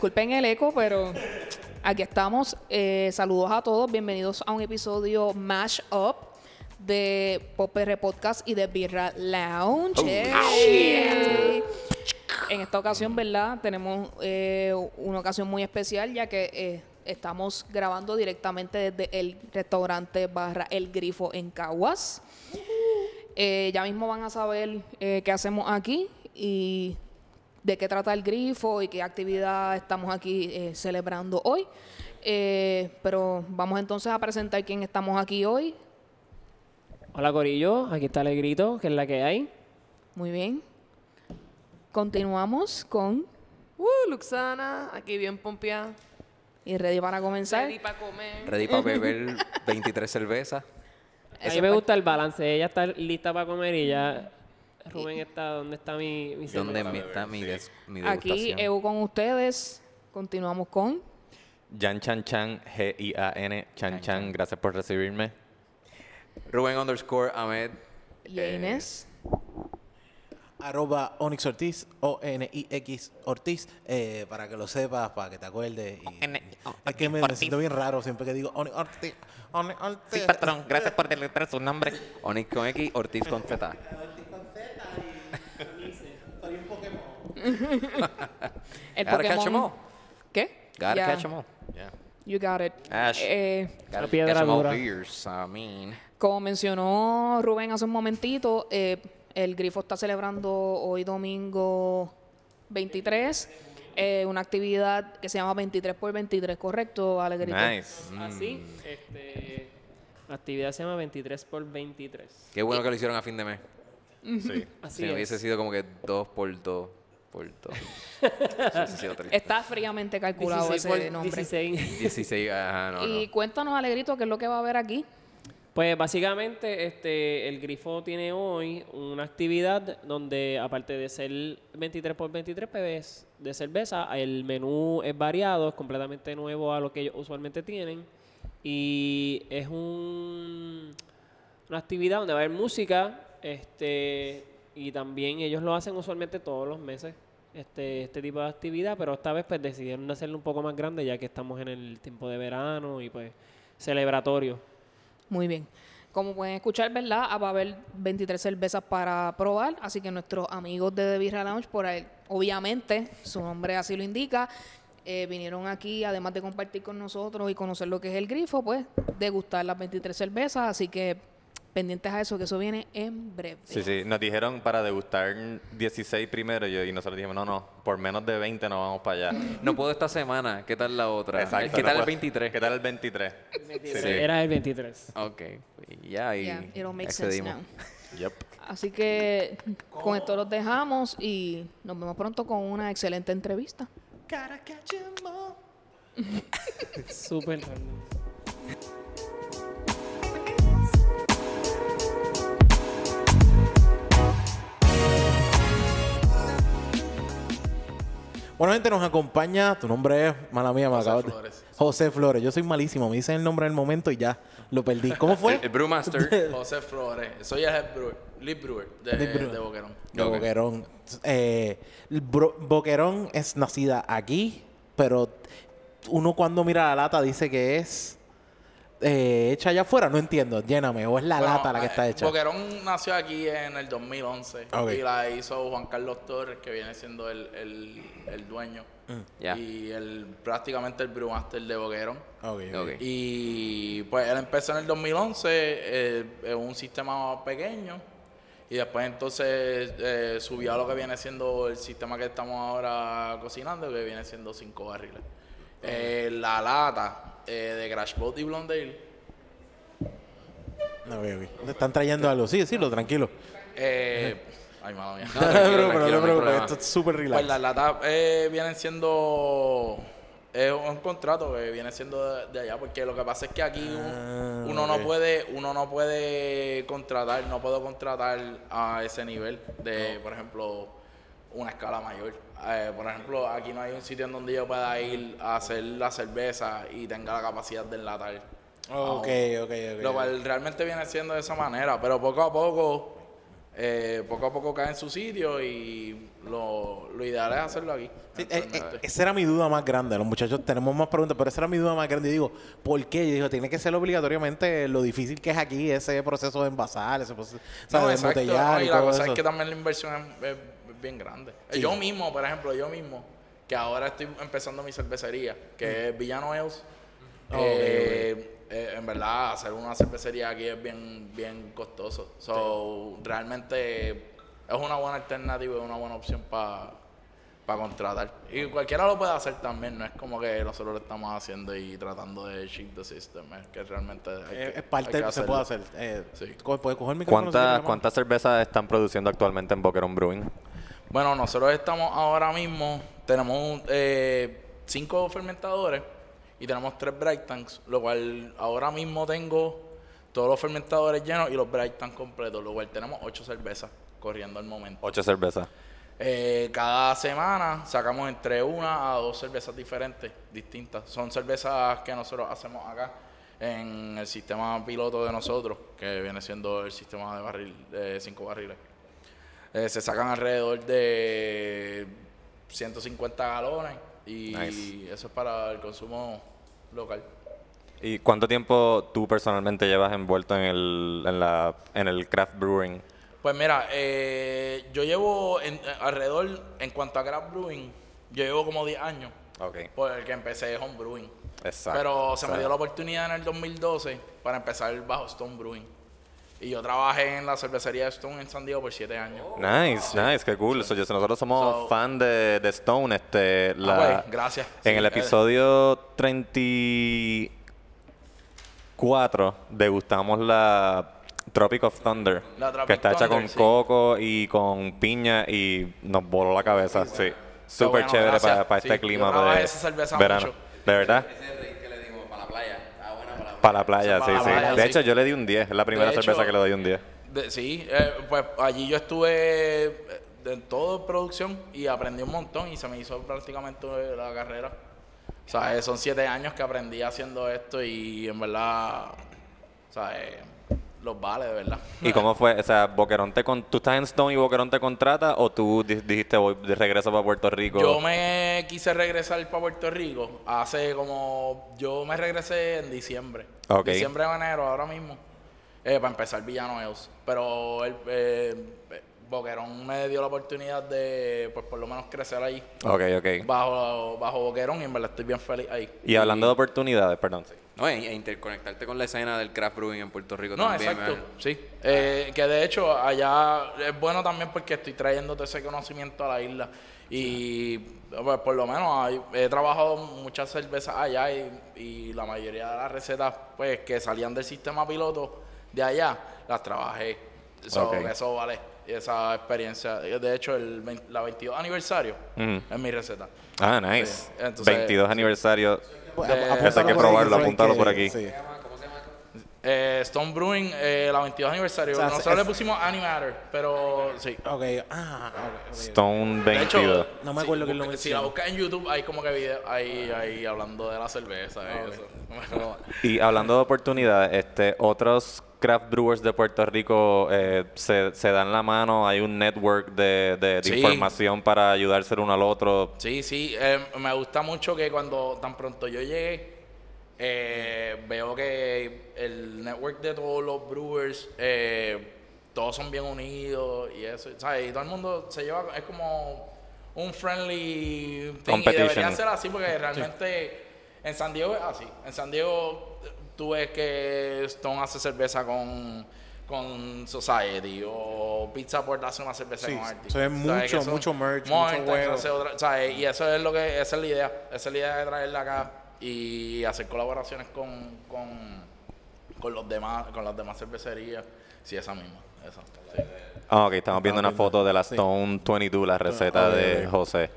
Disculpen el eco, pero aquí estamos. Eh, saludos a todos. Bienvenidos a un episodio Mash Up de Popr Podcast y de Birra Lounge. Hey. En esta ocasión, ¿verdad? Tenemos eh, una ocasión muy especial ya que eh, estamos grabando directamente desde el restaurante barra El Grifo en Caguas. Ya mismo van a saber qué hacemos aquí y de qué trata el grifo y qué actividad estamos aquí eh, celebrando hoy. Eh, pero vamos entonces a presentar quién estamos aquí hoy. Hola Corillo, aquí está el grito, que es la que hay. Muy bien. Continuamos con Uh, Luxana, aquí bien pompeada. y ready para comenzar. Ready para comer. Ready para beber 23 cervezas. A mí me gusta el balance. Ella está lista para comer y ya Rubén está donde está mi, mi ¿Dónde cerveza? mi- está mi, des- mi Aquí? EU con ustedes. Continuamos con Jan Chan Chan, G-I-A-N, Chan Chan, gracias por recibirme. Rubén underscore Ahmed. y Inés. Arroba Onyx Ortiz, O-N-I-X Ortiz, eh, para que lo sepas, para que te acuerdes. Y, es que me, me siento bien raro siempre que digo Onyx Ortiz. Onyx Ortiz. Sí, patrón, gracias por deletrear su nombre. Onyx con X, Ortiz con Z. El Gotta catch 'em all. ¿Qué? Gotta Ya. catch 'em all. Yeah. You got it. Ash. Eh, Gotta piedra catch 'em all dura. beers, I mean. Como mencionó Rubén hace un momentito, eh, el Grifo está celebrando hoy domingo 23 eh, una actividad que se llama 23 por 23, ¿correcto, Alegrito? Nice. Así, este, la actividad se llama 23 por 23. Qué bueno que lo hicieron a fin de mes. Sí. Así Si no es. hubiese sido como que 2 por 2 por 2. hubiese sido triste. Está fríamente calculado 16 ese por nombre. 16. 16, ajá, no, y no. cuéntanos, Alegrito, qué es lo que va a haber aquí. Pues básicamente este, el Grifo tiene hoy una actividad donde aparte de ser 23 por 23 pbs de cerveza, el menú es variado, es completamente nuevo a lo que ellos usualmente tienen y es un, una actividad donde va a haber música este, y también ellos lo hacen usualmente todos los meses. Este, este tipo de actividad, pero esta vez pues decidieron hacerlo un poco más grande ya que estamos en el tiempo de verano y pues celebratorio. Muy bien. Como pueden escuchar, ¿verdad? Ah, Va a haber 23 cervezas para probar, así que nuestros amigos de The Birra Lounge, por ahí, obviamente, su nombre así lo indica, eh, vinieron aquí, además de compartir con nosotros y conocer lo que es el grifo, pues, degustar las 23 cervezas, así que pendientes a eso, que eso viene en breve. Sí, sí. Nos dijeron para degustar 16 primero y, yo- y nosotros dijimos, no, no, por menos de 20 no vamos para allá. No puedo esta semana. ¿Qué tal la otra? Exacto, ¿Qué no tal el puedo- 23? ¿Qué tal el 23? Sí. Era el 23. Ok. Y ya, y Yeah, it'll make sense excedimos. now. Yep. Así que con esto los dejamos y nos vemos pronto con una excelente entrevista. Gotta catch 'em all. Súper Bueno, gente, nos acompaña. Tu nombre es, mala mía, me José acabas de- Flores. José Flores. Yo soy malísimo. Me dicen el nombre en el momento y ya lo perdí. ¿Cómo fue? El, el Brewmaster. José Flores. Soy el head brewer, lead brewer de, brewer. de Boquerón. De. Boquerón. Eh, Bro- Boquerón es nacida aquí, pero uno cuando mira la lata dice que es eh, hecha allá afuera. No entiendo. Lléname. ¿O es la Bueno, lata la que eh, está hecha? Boquerón nació aquí en el 2011 Ok. y la hizo Juan Carlos Torres, que viene siendo el, el, el dueño. Ya. Y el, prácticamente el brewmaster de Boquerón. Ok, ok. Ok. Y pues él empezó en el 2011 eh, en un sistema pequeño y después entonces eh, subió a lo que viene siendo el sistema que estamos ahora cocinando, que viene siendo cinco barriles. Eh, la lata eh, de Crash Boat y Blondale, Ok, ok. Te están trayendo algo. Sí, sí, lo tranquilo. eh, ay, mala mía. No, No, tranquilo, pero, tranquilo, pero, no pero, esto es súper relax. Pues las latas eh, vienen siendo es un contrato que viene siendo de, de allá porque lo que pasa es que aquí Ah, uno no puede uno no puede contratar no puedo contratar a ese nivel de por ejemplo una escala mayor Eh, por ejemplo aquí no hay un sitio en donde yo pueda ir a hacer la cerveza y tenga la capacidad de enlatar Ok, ok, ok. lo cual realmente viene siendo de esa manera pero poco a poco eh, poco a poco cae en su sitio y lo, lo ideal es hacerlo aquí. Sí, eh, eh, esa era mi duda más grande. Los muchachos tenemos más preguntas, pero esa era mi duda más grande. Y digo, ¿por qué? Yo digo, tiene que ser obligatoriamente lo difícil que es aquí ese proceso de envasar, ese proceso No, de embotellar no, y y la todo cosa eso. es que también la inversión es bien grande. Sí. Yo mismo, por ejemplo, yo mismo, que ahora estoy empezando mi cervecería, que es Villano Ales, Oh, eh, eh, en verdad, hacer una cervecería aquí es bien, bien costoso. So, realmente es una buena alternativa, es una buena opción para contratar. Y cualquiera lo puede hacer también, no es como que nosotros lo estamos haciendo y tratando de cheat the system, es que realmente hay que, Eh, es parte, hay que se puede hacer. Eh, ¿Cuántas? ¿Cuántas cervezas están produciendo actualmente en Boquerón Brewing? Bueno, nosotros estamos ahora mismo, tenemos eh, cinco fermentadores y tenemos tres bright tanks, lo cual ahora mismo tengo todos los fermentadores llenos y los bright tanks completos, lo cual tenemos ocho cervezas corriendo al momento. Ocho cervezas. Eh, cada semana sacamos entre una a dos cervezas diferentes, distintas. Son cervezas que nosotros hacemos acá en el sistema piloto de nosotros, que viene siendo el sistema de barril, de cinco barriles. Eh, se sacan alrededor de 150 galones y Nice. eso es para el consumo local. ¿Y cuánto tiempo tú personalmente llevas envuelto en el, en la, en el craft brewing? Pues mira, eh, yo llevo en- alrededor, en cuanto a craft brewing, yo llevo como 10 años. Ok. Porque empecé home brewing. Exacto. Pero se me dio la oportunidad en el 2012 para empezar bajo Stone Brewing. Y yo trabajé en la cervecería de Stone en San Diego por 7 años. Nice, nice, qué cool. So, yo- nosotros somos So- fan de, de Stone. Este, la, Ah, pues, gracias. En Sí, el eh, episodio 34 degustamos la Tropic of Thunder, La Tropic que está hecha Thunder, con sí. coco y con piña y nos voló la cabeza. Sí, súper bueno, chévere para, para Sí, este clima de esa cerveza verano. mucho. De verdad, que le dimos para la playa. Está buena para la playa. Para sí, la sí. de hecho, yo le di un 10. Es la primera hecho, cerveza que le doy un 10. De- sí, eh, pues allí yo estuve eh, de todo producción y aprendí un montón y se me hizo prácticamente la carrera. O sea, eh, son 7 años que aprendí haciendo esto y en verdad, o sea, eh, los vale, de verdad. ¿Y cómo fue? O sea, Boquerón te con... ¿tú estás en Stone y Boquerón te contrata o tú di- dijiste voy de regreso para Puerto Rico? Yo me quise regresar para Puerto Rico hace como. Yo me regresé en diciembre. Diciembre o enero, ahora mismo. eh, para empezar Villano Hills. Pero el, eh, Boquerón me dio la oportunidad de, pues por lo menos crecer ahí. Ok, ok. Bajo, bajo Boquerón y en verdad estoy bien feliz ahí. Y hablando de oportunidades, perdón. sí. No, e, e interconectarte con la escena del craft brewing en Puerto Rico No, también. exacto, man. sí. Eh, que de hecho allá es bueno también porque estoy trayendo todo ese conocimiento a la isla. Y pues, por lo menos hay- he trabajado muchas cervezas allá y, y la mayoría de las recetas pues que salían del sistema piloto de allá, las trabajé. So, Ok. Eso vale, esa experiencia. De hecho, el 20 la 22 aniversario Ujú. es mi receta. Ah, nice. Sí, entonces- 22 aniversario. Pues, de- ap- Eso hay que probarlo, apúntalo por aquí. sí. Eh, Stone Brewing, eh, la 22 aniversario. O sea, Nosotros es- le pusimos Animatter, pero sí. Ok, ah, ok, ok. Stone De hecho, 22. No me acuerdo si, quién lo busca- Si la buscas en YouTube, hay como que videos ahí, ahí hablando de la cerveza y eso. Y hablando de oportunidades, este, otros craft brewers de Puerto Rico eh, se, se dan la mano, hay un network de, de- de Sí. información para ayudarse el uno al otro. Sí, sí, eh, me gusta mucho que cuando tan pronto yo llegué, eh, veo que el network de todos los brewers, eh, todos son bien unidos y eso, ¿sabes? Y todo el mundo se lleva, es como un friendly thing y debería ser así porque realmente en San Diego es así. En San Diego tú ves que Stone hace cerveza con con Society o Pizza Port hace una cerveza Sí, con Artie. ¿Sabes? mucho, mucho merch, Mortex mucho huevo. hace otra- ¿sabes? Y eso es lo que, esa es la idea. Esa es la idea de traerla acá y hacer colaboraciones con, con, con los demás, con las demás cervecerías. Sí, esa misma. Esa, sí. Ah, ok, estamos viendo una foto de la sí. Stone 22, la receta de. José.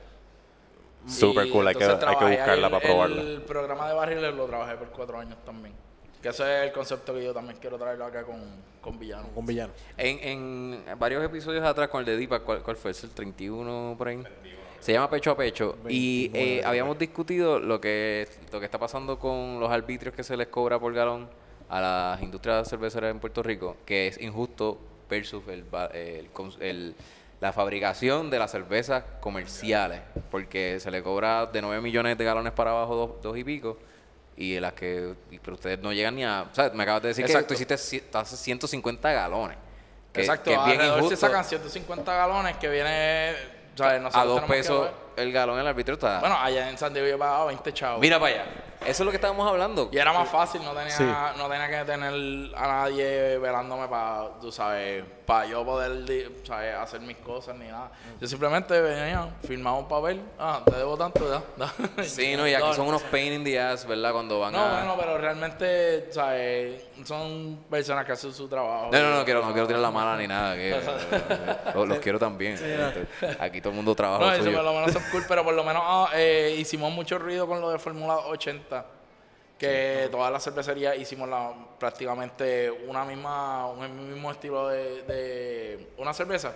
Super Y cool, hay que, hay que buscarla para probarla. El programa de barriles lo trabajé por cuatro años también. Que ese es el concepto que yo también quiero traerlo acá con, con Villano. Un villano. En, en varios episodios atrás con el de Dipa, ¿cuál, cuál fue? ¿Es el 31 por ahí? Se llama Pecho a Pecho. Y eh, habíamos discutido lo que, lo que está pasando con los arbitrios que se les cobra por galón a las industrias cerveceras en Puerto Rico, que es injusto versus el, el el- la fabricación de las cervezas comerciales, porque se le cobra de 9 millones de galones para abajo, dos, dos y pico, y las que, pero ustedes no llegan ni a, o sea, me acabas de decir que Exacto. tú hiciste ci- tú haces 150 galones. que- Exacto, que es bien alrededor se injusto. sacan 150 galones que viene, a dos pesos el galón el arbitrio está... Bueno, allá en San Diego yo pagaba 20 chavos. mira para allá. Eso es lo que estábamos hablando. Y era más fácil, no tenía, Sí. no tenía que tener a nadie velándome para, tú sabes, para yo poder ¿sabes? hacer mis cosas ni nada. Yo simplemente venía, firmaba un papel, ah, te debo tanto, ya. da. Sí, no, y aquí son unos pain in the ass, ¿verdad? Cuando van No, a... bueno, pero realmente, ¿sabes? Son personas que hacen su trabajo. No, no, no quiero, no quiero tirar la mala ni nada. Que, los, los quiero también. Aquí todo el mundo trabaja No, eso por lo menos son cool, pero por lo menos ah, eh, hicimos mucho ruido con lo de Fórmula 80. Que todas las cervecerías hicimos la, prácticamente una misma, un mismo estilo de, de una cerveza.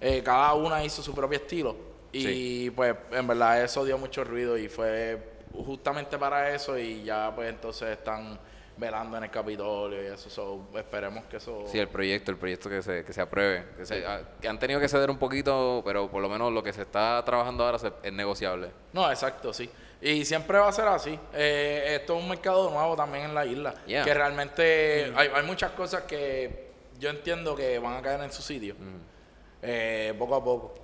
Eh, cada una hizo su propio estilo. Y Sí. pues en verdad eso dio mucho ruido y fue justamente para eso y ya pues entonces están velando en el Capitolio y eso. so, esperemos que eso... Sí, el proyecto, el proyecto que se, que se apruebe. Que, se- ah, que han tenido que ceder un poquito, pero por lo menos lo que se está trabajando ahora se- es negociable. No, exacto, sí. Y siempre va a ser así. Eh, esto es un mercado nuevo también en la isla. Yeah. Que realmente hay, hay muchas cosas que yo entiendo que van a caer en su sitio. Eh, poco a poco.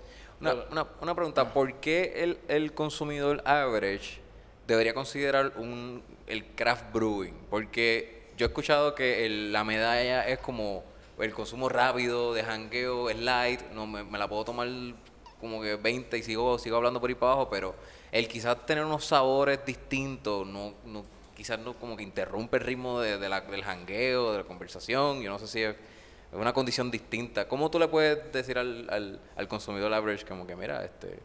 Una, una, una pregunta, ¿por qué el, el consumidor average debería considerar un, el craft brewing? Porque yo he escuchado que el- la medalla es como el consumo rápido, de jangueo, es light, no me, me la puedo tomar como que 20 y sigo, sigo hablando por ahí para abajo, pero el quizás tener unos sabores distintos, no, no, quizás no como que interrumpe el ritmo de, de la- del jangueo, de la conversación, yo no sé si es es una condición distinta. ¿Cómo tú le puedes decir al, al, al consumidor average como que, mira, este...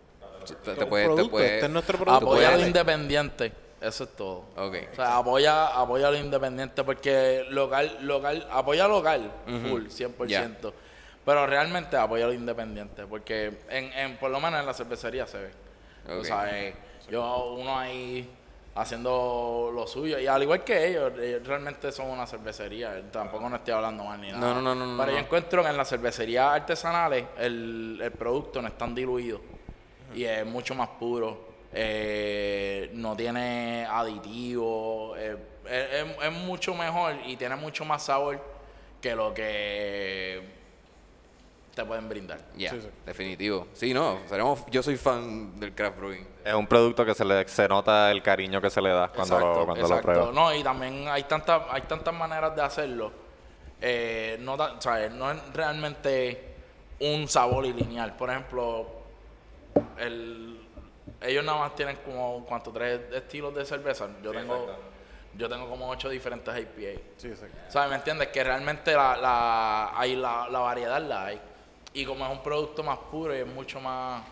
Te, te puede, te puede- este es nuestro tú producto. Apoya a lo puedes- independiente. Eso es todo. Ok. O sea, apoya, apoya a lo independiente porque local, local, apoya local, full, 100%. Pero realmente apoya a lo independiente porque en, en, por lo menos en la cervecería se ve. O sea, yo uno ahí haciendo lo suyo y al igual que ellos, ellos realmente son una cervecería. Tampoco no estoy hablando mal ni nada. No, no, no, no, Pero no. yo encuentro que en las cervecerías artesanales el, el producto no es tan diluido y es mucho más puro. eh, no tiene aditivos. eh, es, es- es mucho mejor y tiene mucho más sabor que lo que te pueden brindar. Ya, definitivo. Sí, no, seremos, yo soy fan del craft brewing. Es un producto que se le se nota el cariño que se le da cuando lo, cuando lo pruebas. No, y también hay tantas hay tantas maneras de hacerlo. Eh, no, ¿sabes? no es realmente un sabor y lineal. Por ejemplo, el, ellos nada más tienen como cuánto tres estilos de cerveza. Yo tengo yo tengo como ocho diferentes IPA. ¿Sabes? ¿Me entiendes? Que realmente la, la, hay la, la variedad la hay. Y como es un producto más puro y es mucho más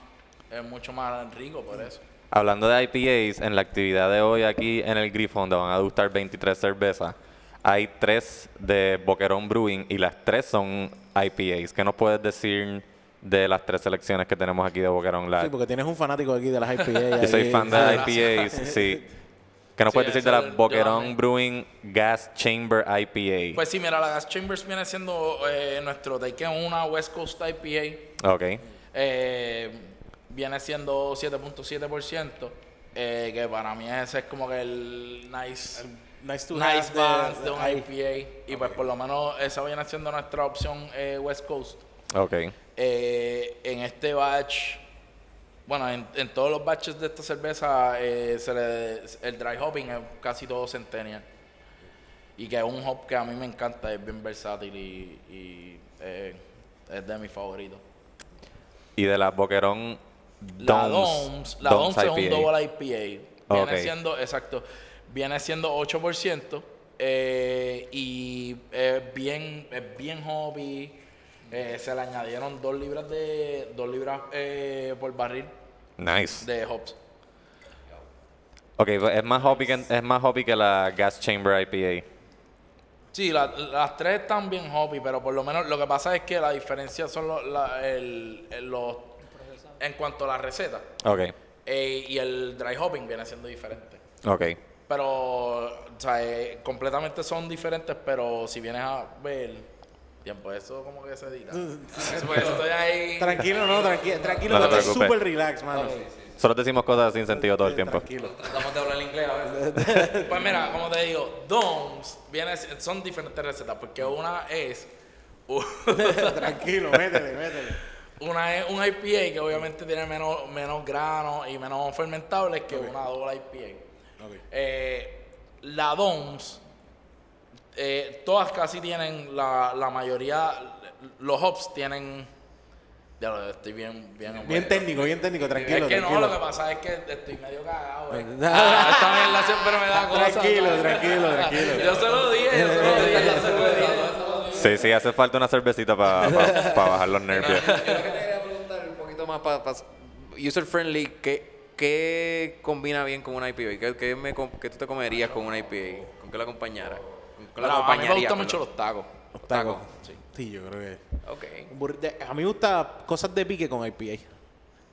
es mucho más rico por eso. Hablando de IPAs, en la actividad de hoy aquí en el Grifo, donde van a degustar 23 cervezas, hay tres de Boquerón Brewing y las tres son IPAs. ¿Qué nos puedes decir de las tres selecciones que tenemos aquí de Boquerón? La- Sí, porque tienes un fanático aquí de las IPA. yo soy fan de IPAs, sí. ¿Qué nos Sí, puedes decir de la Boquerón. Brewing Gas Chamber IPA? Pues sí, mira, la Gas Chambers viene siendo eh, nuestro take en una West Coast IPA. ok. Eh, viene siendo 7.7%. eh, que para mí ese es como que el nice, Nice to nice balance de un. IPA. Y pues por lo menos esa viene siendo nuestra opción eh, West Coast. Ok. Eh, en este batch, bueno, en, en todos los batches de esta cerveza, eh, se le- el dry hopping es casi todo centennial. Y que es un hop que a mí me encanta, es bien versátil y, y, eh, es de mis favoritos. Y de la Boquerón La Doms, la Doms es un double IPA. Viene siendo, exacto, viene siendo 8% eh, y es bien, es bien hobby. Eh, se le añadieron dos libras de dos libras eh, por barril Nice. de hops. Ok, pues es más hoppy que, es más hoppy que la Gas Chamber IPA. Sí, la- las tres están bien hobby, pero por lo menos lo que pasa es que la diferencia son los, la- el- el- los en cuanto a la receta Ok, eh, y el dry hopping viene siendo diferente. ok. Pero, o sea, eh, completamente son diferentes, pero si vienes a ver, tiempo. Eso como que se edita. Pues estoy ahí. Tranquilo, no, tranquilo, tranquilo, No te estás súper relax, mano. Solo decimos cosas sin sentido todo el tiempo. Tranquilo. Tratamos de hablar inglés a veces. Pues mira, como te digo, DOMS viene, son diferentes recetas, porque una es Tranquilo, métele, métele. una es un IPA que obviamente tiene menos, menos grano y menos fermentables que una doble IPA. Ok. Eh, la DOMS, eh, todas casi tienen, la, la mayoría, los hops tienen... Ya lo estoy bien, bien, Bien técnico, bien técnico, tranquilo. Es que no, lo que pasa es que estoy medio cagado. eh. Ah, esta mierda siempre me da cosas. Tranquilo, tranquilo, tranquilo. Yo se lo dije, yo se lo dije, yo se lo dije. Sí, sí, hace falta una cervecita para bajar los nervios. Yo lo que te quería preguntar un poquito más para user friendly, ¿qué, ¿qué combina bien con una IPA? ¿Qué, qué, me, com- qué tú te comerías con una IPA? ¿Con qué la acompañara? ¿Con la a mí me gustan mucho los tacos. Los tacos. Sí. Sí, yo creo que. Ok. un burri- de- A mí me gusta cosas de pique con IPA.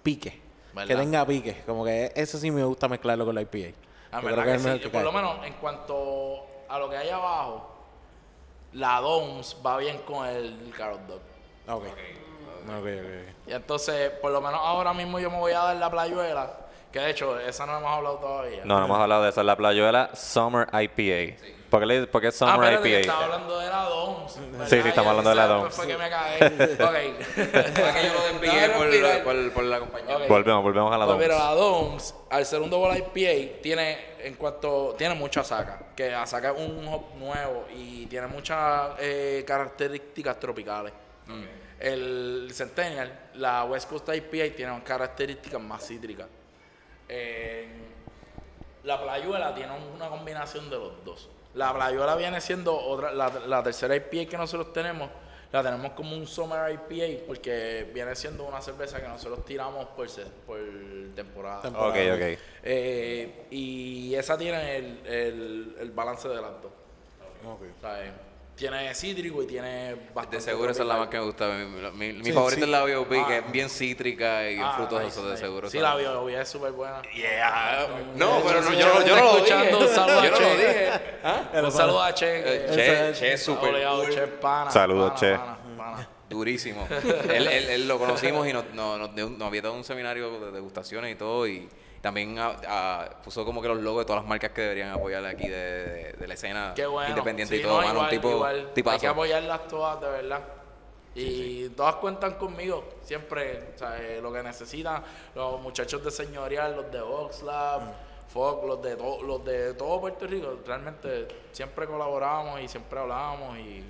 Pique. ¿Verdad? Que tenga pique. Como que eso sí me gusta mezclarlo con la IPA. Ah, Yo verdad creo que es el sí. mejor que Por lo cae. menos en cuanto a lo que hay abajo, la DOMS va bien con el Carrot Dog. Ok. Ok, ok, ok. Y entonces, por lo menos ahora mismo yo me voy a dar la playuela, que de hecho, esa no hemos hablado todavía. No, no hemos hablado de eso. La playuela Summer IPA. ¿Por qué, le, por qué Ah, Summer espérate, que IPA? estaba hablando de la DOMS. ¿verdad? Sí, sí, estamos hablando de la DOMS. Fue que me cagué. Ok. Fue que yo lo desvié por, respirar. la- por, por la compañía. Volvemos, volvemos a la Pues mira, DOMS. la DOMS, al ser un double IPA, tiene en cuanto tiene mucha saca, que Asaca es un hop nuevo y tiene muchas eh, características tropicales. El Centennial, la West Coast IPA tiene características más cítricas. Eh, la Playuela tiene una combinación de los dos. La Playuela viene siendo otra, la, la tercera IPA que nosotros tenemos, la tenemos como un Summer IPA porque viene siendo una cerveza que nosotros tiramos por, por temporada. Ok, ok. Eh, y esa tiene el, el, el balance de las dos. Ok. O sea, eh, tiene cítrico y tiene bastante. De seguro esa es la más que me gusta. Mi, mi- mi Sí, favorita sí. es la que Ah. es bien cítrica y Ah, frutosa, nice, de seguro. Sí, esa- la biología es súper buena. Yeah. No, De pero no, yo, yo está no lo escuchando, dije. un saludo a Yo no lo dije. Un saludo a Che. Eh, que- Che, Che es súper cool. Che pana. Saludos, pana, Che. pana, pana. Durísimo. él, él, él lo conocimos y nos, nos, nos, nos había dado un seminario de degustaciones y todo. Y también ah, ah, puso como que los logos de todas las marcas que deberían apoyar aquí de, de- de la escena Qué bueno. independiente Sí, y todo. no, mano, igual, un tipo igual. Hay que apoyarlas todas, de verdad. Y todas cuentan conmigo, siempre, o sea, eh, lo que necesitan, los muchachos de señorial, los de Oxlab, Fox, los de, to- los de todo Puerto Rico, realmente siempre colaboramos y siempre hablamos y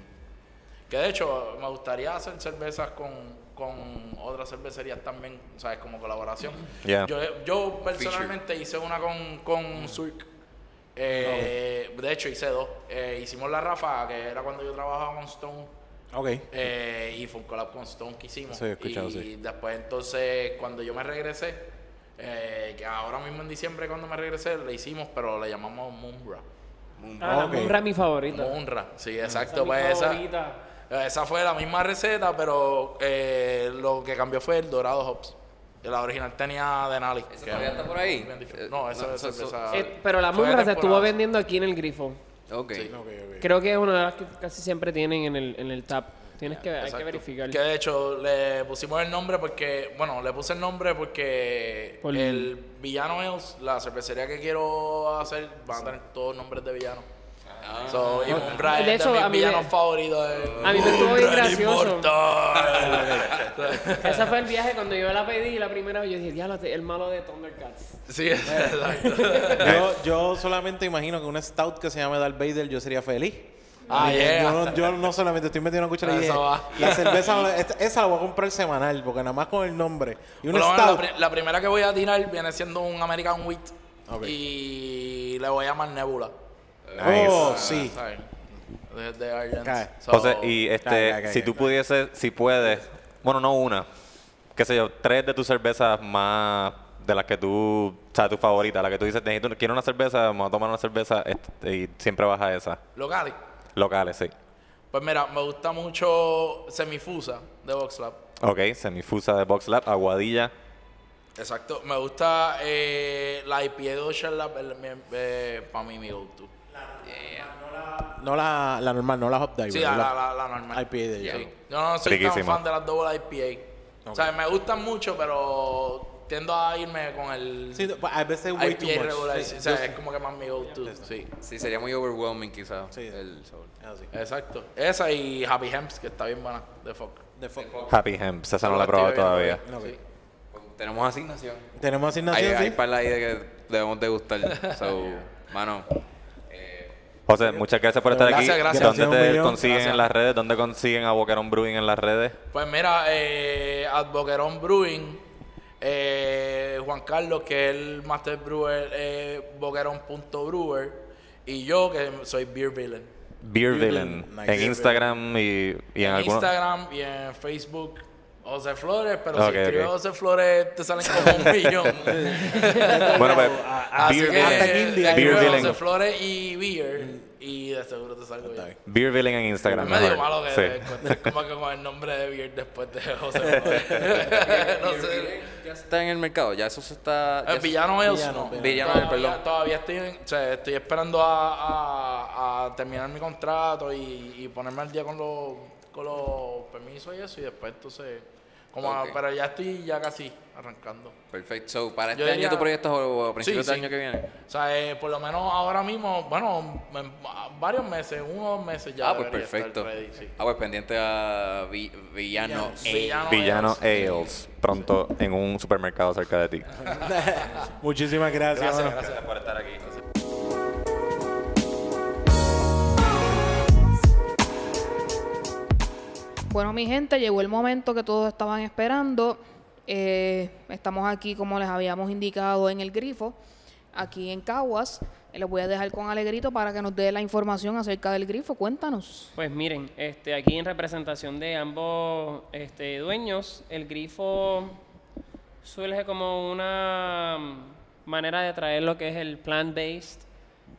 que de hecho me gustaría hacer cervezas con, con otras cervecerías también, ¿sabes? Como colaboración. Yeah. Yo, yo personalmente hice una con, con Surk. Eh, De hecho, hice dos. Eh, hicimos la Rafa, que era cuando yo trabajaba con Stone. Ok. eh, y fue un collab con Stone que hicimos. Sí, escuchado, y sí. después, entonces, cuando yo me regresé, eh, que ahora mismo en diciembre, cuando me regresé, le hicimos, pero le llamamos Moonra. Ah. Munra es mi favorita. Moonra, sí, Esa exacto. es mi Pues esa, favorita. esa fue la misma receta, pero eh, lo que cambió fue el Dorado Hops. La original tenía Denali. ¿Esa todavía es está por ahí? Eh, No, esa no, es so- cerveza. Eh, pero la Munra se estuvo vendiendo aquí en el grifo. Ok. Sí. Ok, ok. Creo que es una de las que casi siempre tienen en el, en el tap. Tienes que, hay que verificar. Que de hecho le pusimos el nombre porque, bueno, le puse el nombre porque Por- el Villano Ales, la cervecería que quiero hacer, van a tener todos nombres de villanos. So, y De es de, hecho, mis a mí me- favoritos. de- a mí me estuvo bien gracioso. Ese fue el viaje cuando yo la pedí la primera vez. Yo dije, diablo, el malo de Thundercats. sí, exacto. Yo, yo solamente imagino que una stout que se llame Darth Vader yo sería feliz. Ah, Y yeah. yo, no, yo no solamente estoy metiendo una cuchara y dije, va. la cerveza, esta- esa la voy a comprar semanal, porque nada más con el nombre. Y menos stout. la, la primera que voy a tirar viene siendo un American Wheat. Ok. Y le voy a llamar Nebula. Oh, sí. ¿sabes? De, de Argents. Cae. So, José, y este, Cae, cae, cae, si tú cae. pudieses, si puedes, bueno, no una, qué sé yo, tres de tus cervezas más de las que tú, o sea, tu favorita, la que tú dices, necesito, quiero una cerveza, vamos a tomar una cerveza este, y siempre vas a esa. Locales. Locales, sí. Pues mira, me gusta mucho Semifusa de Voxlab. Ok, semifusa de Box Lab, aguadilla. Exacto. Me gusta eh, la IPA de Ocean Lab, para mí mi go-to. No la, la normal, no la Hop Diver. Sí, la, la, la, la normal. IPA de. Sí. Yo no soy Riquísima. tan fan de las double IPA. O sea, me gustan mucho, pero tiendo a irme con el Sí, pues, a veces way too IPA much. regular. Sí, o sea, es como que más mi go-to. Sí, Sí, sería muy overwhelming quizás. Sí. el sabor. Exacto. Esa y Happy Hemps, que está bien buena, de fuck. De fo- Happy Hemps, esa no la he probado todavía. eh. Pues, Tenemos asignación. Tenemos Hay, asignación, hay sí. para ahí de que debemos degustar. So, mano, José, muchas gracias por estar Gracias, aquí. gracias. ¿Dónde Gracias un te consiguen Gracias. en las redes? ¿Dónde consiguen a Boquerón Brewing en las redes? Pues mira, eh, at Boquerón Brewing, eh, Juan Carlos, que es el Master Brewer, eh, Boquerón.brewer, y yo, que soy Beer Villain. Beer Beer Villain. Villain, nice. En Instagram y, y en, En algunos... Instagram y en Facebook, José Flores, pero si escribes ok. José Flores te salen como un millón. Bueno, pues, Así Beer que Beer José. Flores y Beer, y de seguro te salgo yo. Beer Villain en Es Instagram. medio mejor. malo que Sí. como que con el nombre de Beer después de José Flores. no sé. ya está en el mercado. Ya eso se está. El se- villano ellos Villano, no. Villano, todavía, perdón. Todavía estoy, en- o sea, estoy esperando a, a- a terminar mi contrato y, y ponerme al día con los, con los permisos y eso. Y después entonces, como a- Ok. pero ya estoy ya casi arrancando. Perfecto. So, para Yo este diría- año tu proyecto o a principios Sí, del sí. año que viene. O sea, eh, por lo menos ahora mismo, bueno, en varios meses, uno o dos meses ya. ah, pues perfecto. ready, sí. Ah, pues pendiente a Vi- Villano. Villano. A. Villano. Villano Ales. Ales. Pronto en un supermercado cerca de ti. Muchísimas gracias. Gracias, gracias. por estar aquí. Bueno, mi gente, llegó el momento que todos estaban esperando. Eh, estamos aquí, como les habíamos indicado, en el grifo, aquí en Caguas. Eh, Les voy a dejar con Alegrito para que nos dé la información acerca del grifo. Cuéntanos. Pues miren, este, aquí en representación de ambos este, dueños, el grifo surge como una mm, manera de traer lo que es el plant-based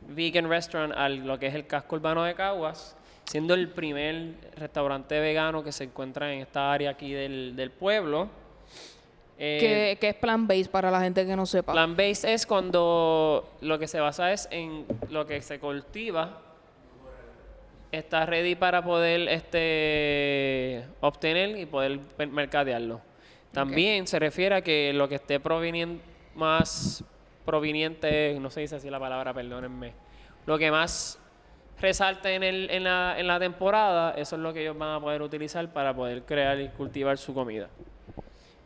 vegan restaurant a lo que es el casco urbano de Caguas, siendo el primer restaurante vegano que se encuentra en esta área aquí del, del pueblo. Eh, ¿Qué, es Plan Base para la gente que no sepa? Plant based es cuando lo que se basa es en lo que se cultiva está ready para poder este obtener y poder mer- mercadearlo. También se refiere a que lo que esté proveniente más proveniente, no se dice así la palabra, perdónenme. Lo que más resalte en, el, en, la, en la temporada, eso es lo que ellos van a poder utilizar para poder crear y cultivar su comida.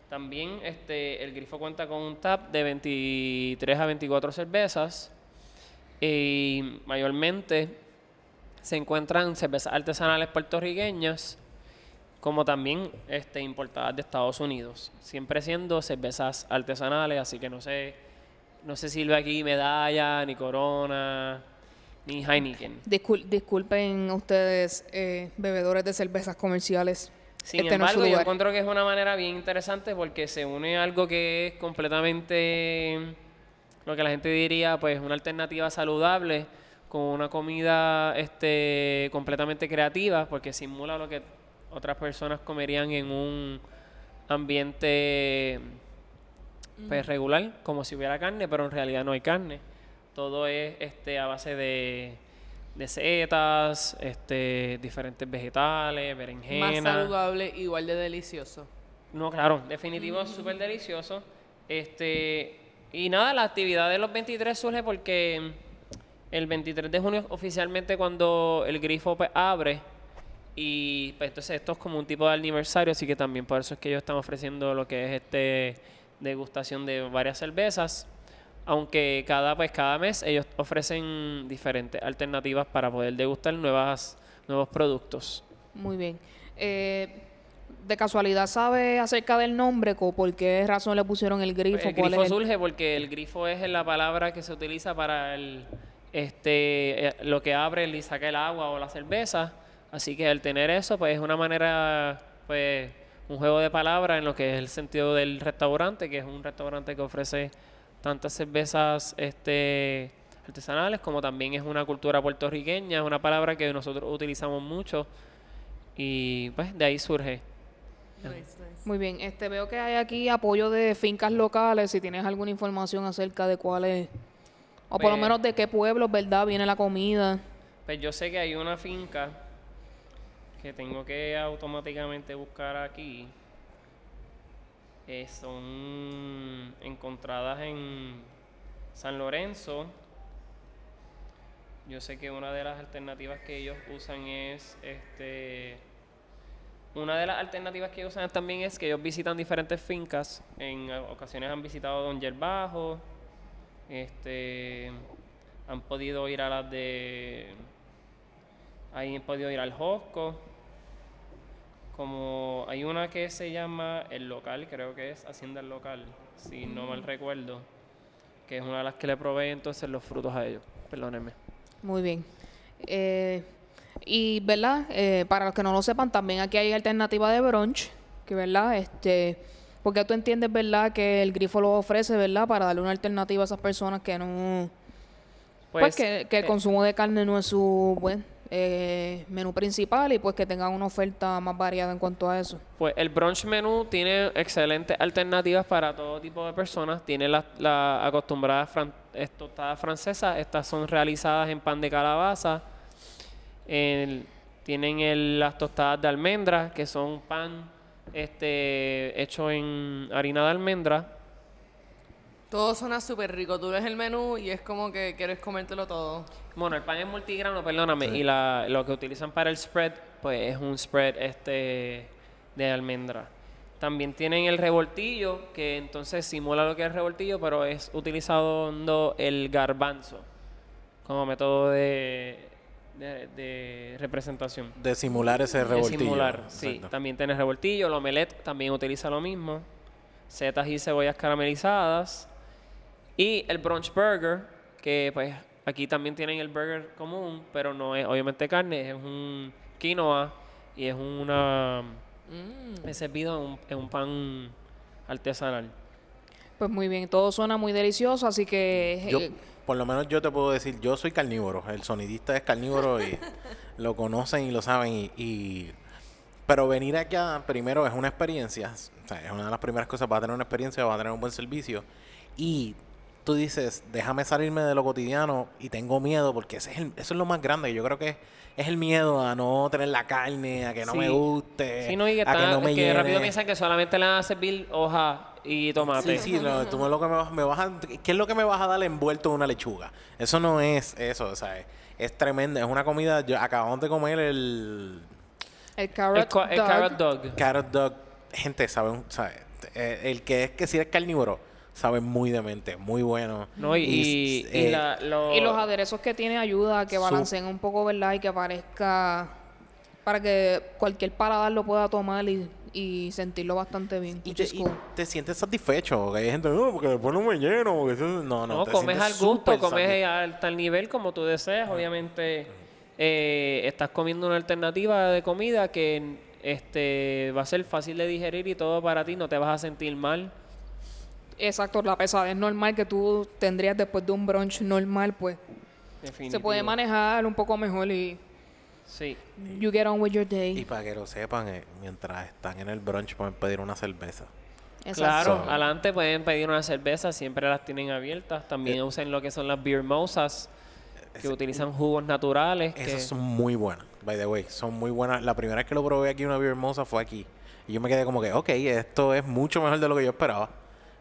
También este, el grifo cuenta con un tap de 23 a 24 cervezas y mayormente se encuentran cervezas artesanales puertorriqueñas como también este, importadas de Estados Unidos, siempre siendo cervezas artesanales, así que no se, no se sirve aquí medalla, ni corona, ni Heineken. Discul- disculpen ustedes, eh, bebedores de cervezas comerciales. Sin Este no embargo, yo encuentro que es una manera bien interesante porque se une algo que es completamente lo que la gente diría, pues una alternativa saludable con una comida este completamente creativa porque simula lo que otras personas comerían en un ambiente pues regular, como si hubiera carne, pero en realidad no hay carne. Todo es este a base de de setas, este, diferentes vegetales, Más berenjena. saludable, igual de delicioso. No, claro, definitivo, súper delicioso. Este, y nada, la actividad de los 23 surge porque el 23 de junio oficialmente cuando el grifo pues, abre y pues entonces esto es como un tipo de aniversario, así que también por eso es que ellos están ofreciendo lo que es este degustación de varias cervezas, aunque cada pues cada mes ellos ofrecen diferentes alternativas para poder degustar nuevas nuevos productos. Muy bien. Eh, de casualidad, ¿sabe acerca del nombre? co- ¿Por qué razón le pusieron el grifo? El ¿Cuál grifo el- surge porque el grifo es la palabra que se utiliza para el, este, eh, lo que abre y saca el agua o la cerveza. Así que al tener eso, pues es una manera, pues, un juego de palabras en lo que es el sentido del restaurante, que es un restaurante que ofrece tantas cervezas este, artesanales como también es una cultura puertorriqueña, es una palabra que nosotros utilizamos mucho y pues de ahí surge. Muy bien. Este, veo que hay aquí apoyo de fincas locales. Si tienes alguna información acerca de cuáles, o por lo Pues- menos de qué pueblos, ¿verdad? Viene la comida. Pues yo sé que hay una finca que tengo que automáticamente buscar aquí. Eh, son encontradas en San Lorenzo. Yo sé que una de las alternativas que ellos usan es este. Una de las alternativas que usan también es que ellos visitan diferentes fincas. En ocasiones han visitado Don Yerbajo. Este. Han podido ir a las de. Ahí han podido ir al Josco. Como hay una que se llama El Local, creo que es Hacienda El Local, si no mal recuerdo. Que es una de las que le provee entonces los frutos a ellos. Perdónenme. Muy bien. Eh, y, ¿verdad? Eh, para los que no lo sepan, también aquí hay alternativa de brunch, que, ¿verdad? Este, porque tú entiendes, ¿verdad? Que el grifo lo ofrece, ¿verdad? Para darle una alternativa a esas personas que no... Pues, que, que el eh, consumo de carne no es su buen eh, menú principal y pues que tengan una oferta más variada en cuanto a eso. Pues el brunch menú tiene excelentes alternativas para todo tipo de personas. Tiene las la acostumbradas fran tostadas francesas. Estas son realizadas en pan de calabaza. Tienen las tostadas de almendra, que son pan este, hecho en harina de almendra. Todo suena súper rico. Tú ves el menú y es como que quieres comértelo todo. Bueno, el pan es multigrano, perdóname. Y la, lo que utilizan para el spread, pues es un spread este de almendra. También tienen el revoltillo, que entonces simula lo que es el revoltillo, pero es utilizando el garbanzo como método de, de, de representación. De simular ese De revoltillo. simular, sí. Exacto. También tiene revoltillo, el omelette también utiliza lo mismo. Setas y cebollas caramelizadas. Y el brunch burger, que pues aquí también tienen el burger común, pero no es obviamente carne, es un quinoa y es una... Es servido en un, en un pan artesanal. Pues muy bien, todo suena muy delicioso, así que... Yo, eh, por lo menos yo te puedo decir, yo soy carnívoro. El sonidista es carnívoro y lo conocen y lo saben. Y, y- pero venir acá primero es una experiencia. O sea, es una de las primeras cosas. Vas a tener una experiencia, vas a tener un buen servicio. Y tú dices, déjame salirme de lo cotidiano y tengo miedo porque ese es el- eso es lo más grande. Yo creo que es el miedo a no tener la carne, a que no Sí. me guste, Sí, no, y que, a que no me que rápido piensan que solamente le van a servir hoja y tomate. Sí, sí, no, tú me, lo que me, vas, me vas a... ¿Qué es lo que me vas a dar envuelto en una lechuga? Eso no es eso, o sea, es, es tremendo. Es una comida... Yo, acabamos de comer el el carrot, El, co- el dog, carrot dog. carrot dog. Gente, sabe, un- sabe eh, el que es que si eres carnívoro, sabe muy demente, muy bueno. No, y, y, y eh, la- lo- Y los aderezos que tiene ayuda a que Su- balanceen un poco, ¿verdad? Y que parezca... Para que cualquier paladar lo pueda tomar y, y sentirlo bastante bien. y te, y sientes satisfecho. Que hay gente, no, porque después no me lleno. Porque eso-". no, no, No, te comes al gusto, comes al tal nivel como tú deseas. Obviamente, eh, estás comiendo una alternativa de comida que este va a ser fácil de digerir y todo para ti, no te vas a sentir mal. Exacto, la pesadez normal que tú tendrías después de un brunch normal, pues se puede manejar un poco mejor y Sí. you get on with your Y day. para que lo sepan, eh, mientras están en el brunch pueden pedir una cerveza. Exacto. Claro, So- adelante pueden pedir una cerveza, siempre las tienen abiertas. También Eh. usen lo que son las beer mosas, que utilizan jugos naturales. que- Esas son muy buenas, by the way. Son muy buenas. La primera vez que lo probé aquí, una beer hermosa, fue aquí. Y yo me quedé como que, ok, esto es mucho mejor de lo que yo esperaba.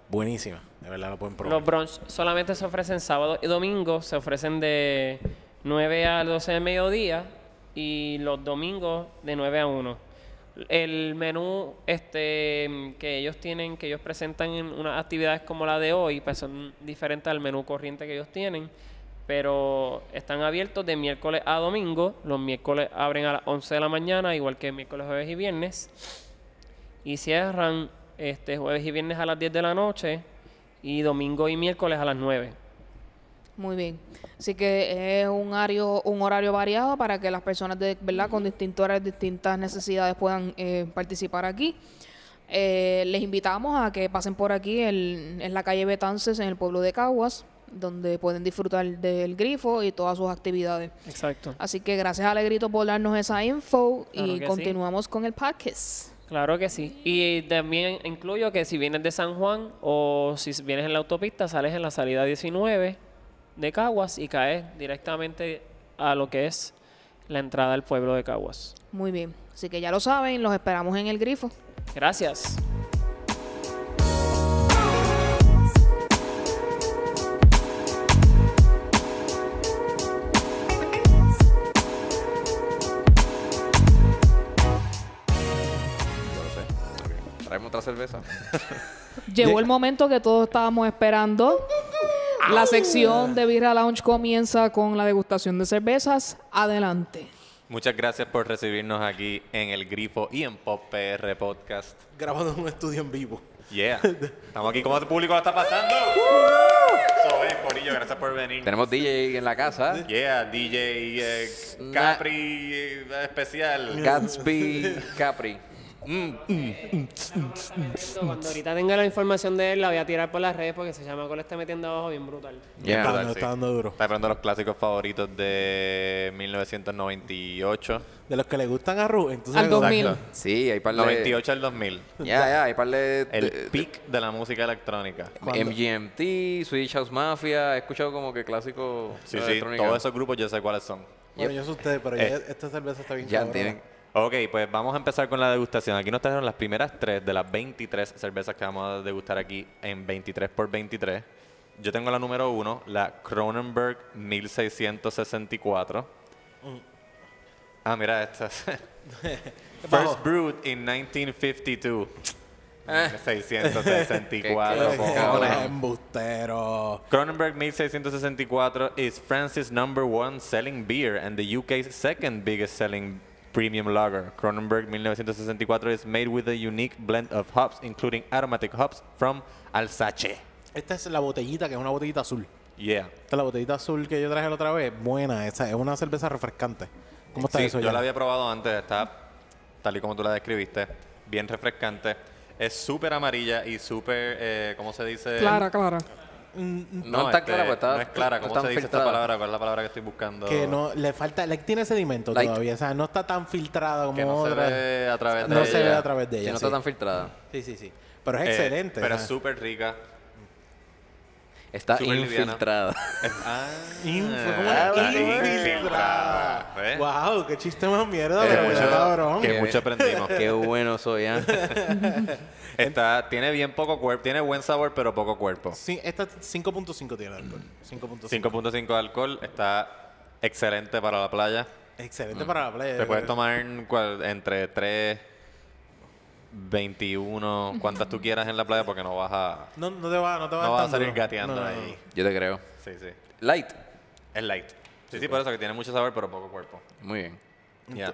Buenísima. De verdad lo pueden probar. Los brunch solamente se ofrecen sábado y domingo, se ofrecen de 9 a 12 de mediodía y los domingos de 9 a 1. El menú este que ellos tienen, que ellos presentan en unas actividades como la de hoy, pues son diferentes al menú corriente que ellos tienen, pero están abiertos de miércoles a domingo. Los miércoles abren a las 11 de la mañana, igual que miércoles, jueves y viernes. Y cierran este jueves y viernes a las 10 de la noche y domingo y miércoles a las 9. Muy bien. Así que es un horario, un horario variado para que las personas de verdad con distintos horarios, distintas necesidades puedan eh, participar aquí. Eh, les invitamos a que pasen por aquí en la calle Betances, en el pueblo de Caguas, donde pueden disfrutar del grifo y todas sus actividades. Exacto. Así que gracias a Alegrito por darnos esa info Claro y sí. continuamos con el podcast. Claro que sí. Y también incluyo que si vienes de San Juan o si vienes en la autopista, sales en la salida 19 de Caguas y caes directamente a lo que es la entrada al pueblo de Caguas. Muy bien. Así que ya lo saben, los esperamos en el grifo. Gracias. Otra cerveza. Llegó el momento que todos estábamos esperando. La sección de Birra Lounge comienza con la degustación de cervezas. Adelante. Muchas gracias por recibirnos aquí en El Grifo y en Pop PR Podcast. Grabando en un estudio en vivo. Yeah. Estamos aquí como el público lo está pasando. So, hey, Corillo, gracias por venir. Tenemos DJ en la casa. Yeah, DJ eh, Na- Capri eh, especial. Gatsby Capri. Cuando ahorita tenga la información de él, la voy a tirar por las redes porque se llama le está metiendo abajo bien brutal. Yeah. Está, brutal, dando- sí. está dando duro. Está poniendo los clásicos favoritos de 1998. De los que le gustan a Rubén. ¿tú sabes Al dónde? 2000. Exacto. Sí, hay par de... 98 al 2000. Ya, ya, hay par de... El de- peak de la música electrónica. ¿Cuándo? MGMT, Swedish House Mafia, he escuchado como que clásicos Sí, sí, todos esos grupos yo sé cuáles son. Bueno, yo sé ustedes, pero ya Eh. esta cerveza está bien Ya tienen... Ok, pues vamos a empezar con la degustación. Aquí nos trajeron las primeras tres de las 23 cervezas que vamos a degustar aquí en 23 por 23. Yo tengo la número uno, la Cronenberg 1664. Ah, mira esta. First brewed in 1952. Eh. 664. Qué- qué- cojones. Qué embustero. Cronenberg 1664 is France's number one selling beer and the UK's second biggest selling premium lager. Cronenberg 1964 is made with a unique blend of hops, including aromatic hops from Alsace. Esta es la botellita, que es una botellita azul. Yeah. Esta es la botellita azul que yo traje la otra vez. Buena, esa es una cerveza refrescante. ¿Cómo está Sí, eso yo ya? la había probado antes, está tal y como tú la describiste, bien refrescante. Es súper amarilla y súper, eh, ¿cómo se dice? Clara, clara. No, está clara, pues está- No es clara, no ¿cómo se dice filtrada. esta palabra? ¿Cuál es la palabra que estoy buscando? Que no, le falta, le tiene sedimento todavía. O sea, no está tan filtrada como Que no se otra. ve a través de No se ella. ve a través de ella. no sí. está tan filtrada. Sí, sí, sí. Pero es Eh, excelente. pero o es súper rica. Está infiltrada. Ah, una infiltrada. infiltrada. ¿ves? Wow, qué chiste más mierda, Que pero mucho- cabrón. que mucho aprendimos. Qué bueno soy, ¿ah? Está, tiene bien poco cuerpo, tiene buen sabor, pero poco cuerpo. Sí, esta 5.5 tiene alcohol. 5.5. 5.5 de alcohol, está excelente para la playa. Excelente para la playa. Te puedes tomar cual- entre 3, 21, cuantas tú quieras en la playa porque no vas a, No, no te va, no te va no vas a tan salir duro. gateando No, no, ahí. Yo te creo. Sí, sí. Light. Es light. Sí, sí, por eso que tiene mucho sabor, pero poco cuerpo. Muy bien. Ya.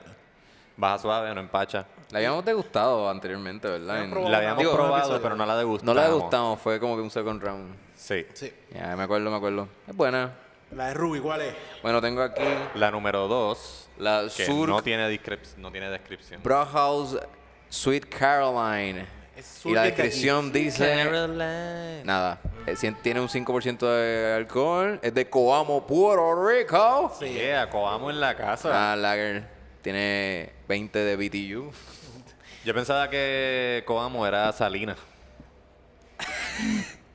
Baja suave, no empacha. La habíamos degustado anteriormente, ¿verdad? La hemos En- probado La habíamos Digo, probado, episodio. pero no la degustamos. No la degustamos, fue como que un second round. Sí. Sí. Ya, me acuerdo, me acuerdo. Es buena. La de Ruby, ¿cuál es? Bueno, tengo aquí La número 2, la que Sur no tiene, descrip- no tiene descripción. Brauhaus Sweet Caroline. Es Y la descripción dice... Nada. eh, cien- Tiene un 5% de alcohol. Es de Coamo, Puerto Rico. Sí. Yeah, Coamo en la casa. Ah, Lager. Tiene 20 de BTU. Yo pensaba que Coamo era Salina,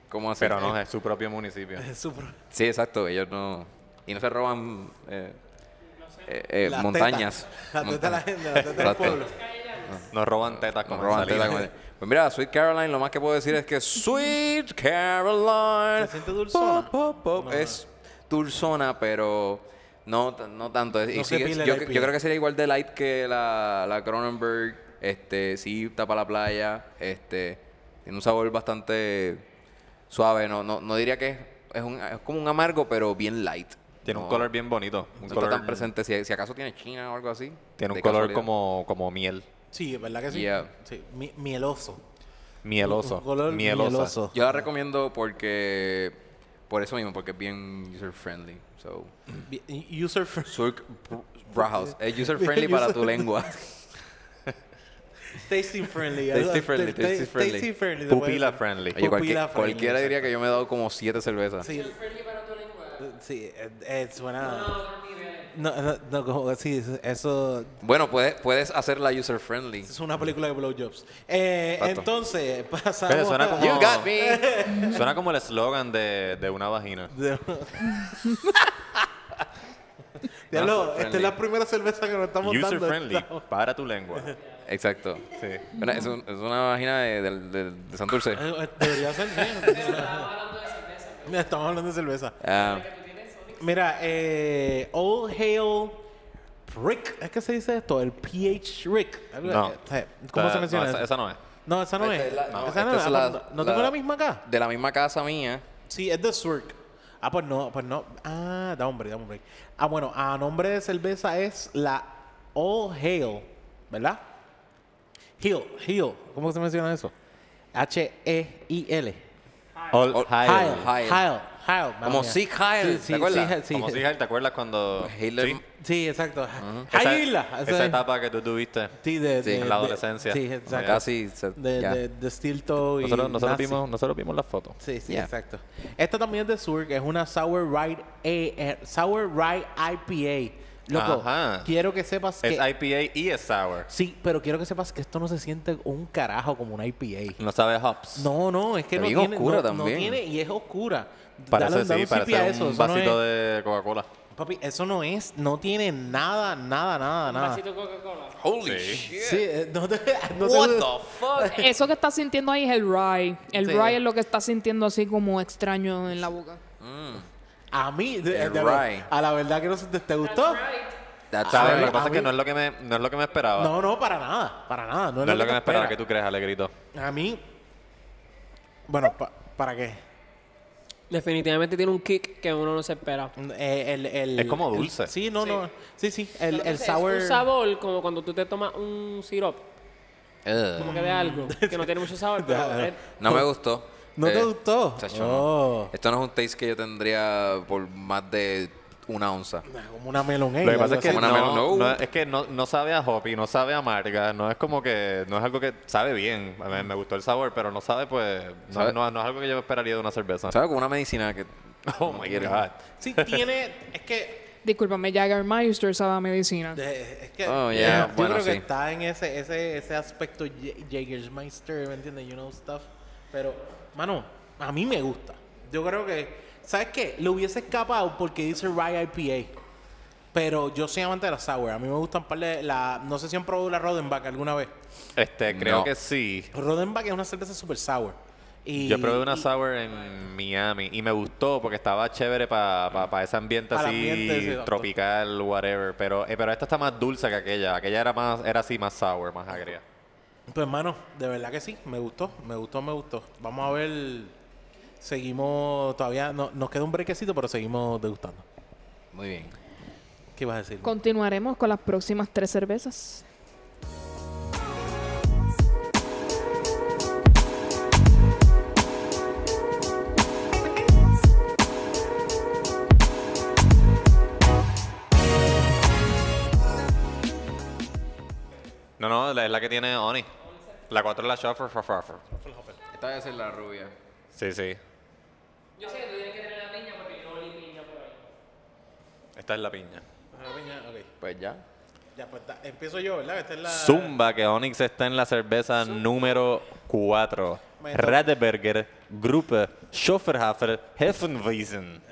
¿Cómo así? pero no, es su propio municipio. Es súper- Sí, exacto. Ellos no... Y no se roban eh, eh, eh, Las montañas. La teta de la gente, la teta del Exacto. pueblo. Nos roban tetas No como roban tela como- Pues mira, Sweet Caroline, lo más que puedo decir es que Sweet Caroline. ¿Se siente dulzona? pop, pop, No. Es dulzona, pero no, no tanto. Y No se sigue- pila yo, creo que sería igual de light que la, la Cronenberg. Este, sí, tapa la playa. Este, tiene un sabor bastante suave. No, no, no diría que es, es, un- es como un amargo, pero bien light. Tiene un color bien bonito. Un No color está tan presente. Si, si acaso tiene china o algo así. Tiene un color como, como miel. Sí, ¿verdad que sí? Yeah. Sí, mi- mieloso. Mieloso. Un color mielosa. mieloso. Yo la recomiendo porque... Por eso mismo, porque es bien user friendly. So, User friendly. Surk Brauhaus. Es user friendly para user- tu lengua. Tasty friendly. Tasty friendly, ta- tasty friendly. Tasty friendly. Pupila friendly. Oye, cualquier- Pupila friendly, cualquiera diría que yo me he dado como siete cervezas. Sí. Sí, eh, eh, suena. No, no, no, como sí, eso Bueno, puedes, puedes hacerla user friendly. es una película de blowjobs. Eh, Exacto. entonces, pasamos. Pero suena como- You got me. Suena como el eslogan de, de una vagina. Diablo, User esta es la primera cerveza que nos estamos User dando. friendly. Para tu lengua. Exacto. Sí. Mira, es, un- es una vagina de, de, de- de Santurce. Eh, eh, Debería ser bien. Estamos hablando de cerveza. Ah, Mira, eh, Old Hail Rick, ¿es que se dice esto? El PH Rick. No. eh, ¿Cómo Esa- se menciona no, eso? esa, esa no es. No, esa no Esta es. es la- no, esa no esta es. es Ah, la- pues, ¿No no tengo la- la misma acá? de la misma casa mía. Sí, es de Swirk. Ah, pues no, pues no. Ah, da un break, da un break. Ah, bueno, a nombre de cerveza es la All Hail, ¿verdad? Hill, Hill. ¿Cómo se menciona eso? H-E-I-L. All All- Hail. Como. Sieg Heil, Sí, ¿te acuerdas? Sí, sí, Como si ¿te acuerdas cuando... Hitler- Sí. Sí, exacto. Hail, esa esa es- etapa que tú tuviste Sí, de, en la de- adolescencia. Sí, exacto. Casi. De, ya. de, de Steel Toe y Nosotros, nosotros, Nazi. vimos, nosotros vimos las fotos. Sí, sí, Yeah. exacto. Esta también es de Zurich, es una Sour Rye, eh, Sour Rye IPA. Loco, Ajá. quiero que sepas que... Es IPA y es sour. Sí, pero quiero que sepas que esto no se siente un carajo como una IPA. No sabe hops. No, no, es que Está no bien tiene... oscura no, también. no tiene y es oscura. Parece, Dale- dale sí, un parece a un eso, eso no vasito es- de Coca-Cola. Papi, eso no es... No tiene nada, nada, nada, Un nada. vasito de Coca-Cola. Holy Sí. shit. Sí, eh, no te... No te- What the fuck? Eso que estás sintiendo ahí es el rye. El Sí. rye es lo que estás sintiendo así como extraño en la boca. A mí, de- a la verdad que no te, ¿te gustó. That's ¿Sabes? right. Lo que pasa es que no es lo que me, no es lo que me esperaba. No, No, no, para nada, para nada. No es, es lo que me esperaba que tú crees, Alegrito. A mí, bueno, pa- ¿para qué? Definitivamente tiene un kick que uno no se espera. Eh, el, el- Es como el- dulce. sí, no, no. Sí, sí. El, el sour. Es un sabor como cuando tú te tomas un sirop, Ugh. como que de algo, que no tiene mucho sabor, pero No me gustó. ¿No te Eh, gustó? chacho, Oh. no. Esto no es un taste que yo tendría por más de una onza. Como una melon ale, Lo que pasa es que no, melon, no. no, es que no, no sabe a hoppy, no sabe a amarga, no es como que, no es algo que sabe bien. A mí me gustó el sabor, pero no sabe, pues, no, ¿Sabe? no- no es algo que yo esperaría de una cerveza. ¿Sabes? Como una medicina que. Oh no my god. Sí, tiene. Es que. Discúlpame, Jaggermeister sabe a medicina. de- es que Oh, yeah, yo bueno, creo que está en ese, ese, ese aspecto J- Jägermeister, ¿me entiendes? You know stuff. Pero, mano, a mí me gusta. Yo creo que, ¿sabes qué? Lo hubiese escapado porque dice Rye IPA. Pero yo soy amante de la sour. A mí me gustan par de la. No sé si han probado la Rodenbach alguna vez. Este, creo No. que sí. Rodenbach es una cerveza super sour. Y, Yo probé una y- sour en Miami y me gustó porque estaba chévere para ese ambiente Para el así ambiente, sí, tropical, whatever. Pero, eh, pero esta está más dulce que aquella. Aquella era más, era así más sour, más agria. Pues, hermano, de verdad que sí. Me gustó, me gustó, me gustó. Vamos a ver. Seguimos todavía. No, nos queda un brequecito, pero seguimos degustando. Muy bien. ¿Qué ibas a decir? Continuaremos con las próximas tres cervezas. No, no, la- es la que tiene Oni. La 4 es la Shoffer. Esta debe ser la rubia. Sí, sí. Yo sé que tú tienes que tener la piña porque yo no olí piña por ahí. Esta es la piña. Ah, piña, ok. Pues ya. Ya, pues da- empiezo yo, ¿verdad? Esta es la. Zumba, que Onyx está en la cerveza número 4. Me toca. Radeberger, Gruppe, Schofferhafer, Heffenwiesen.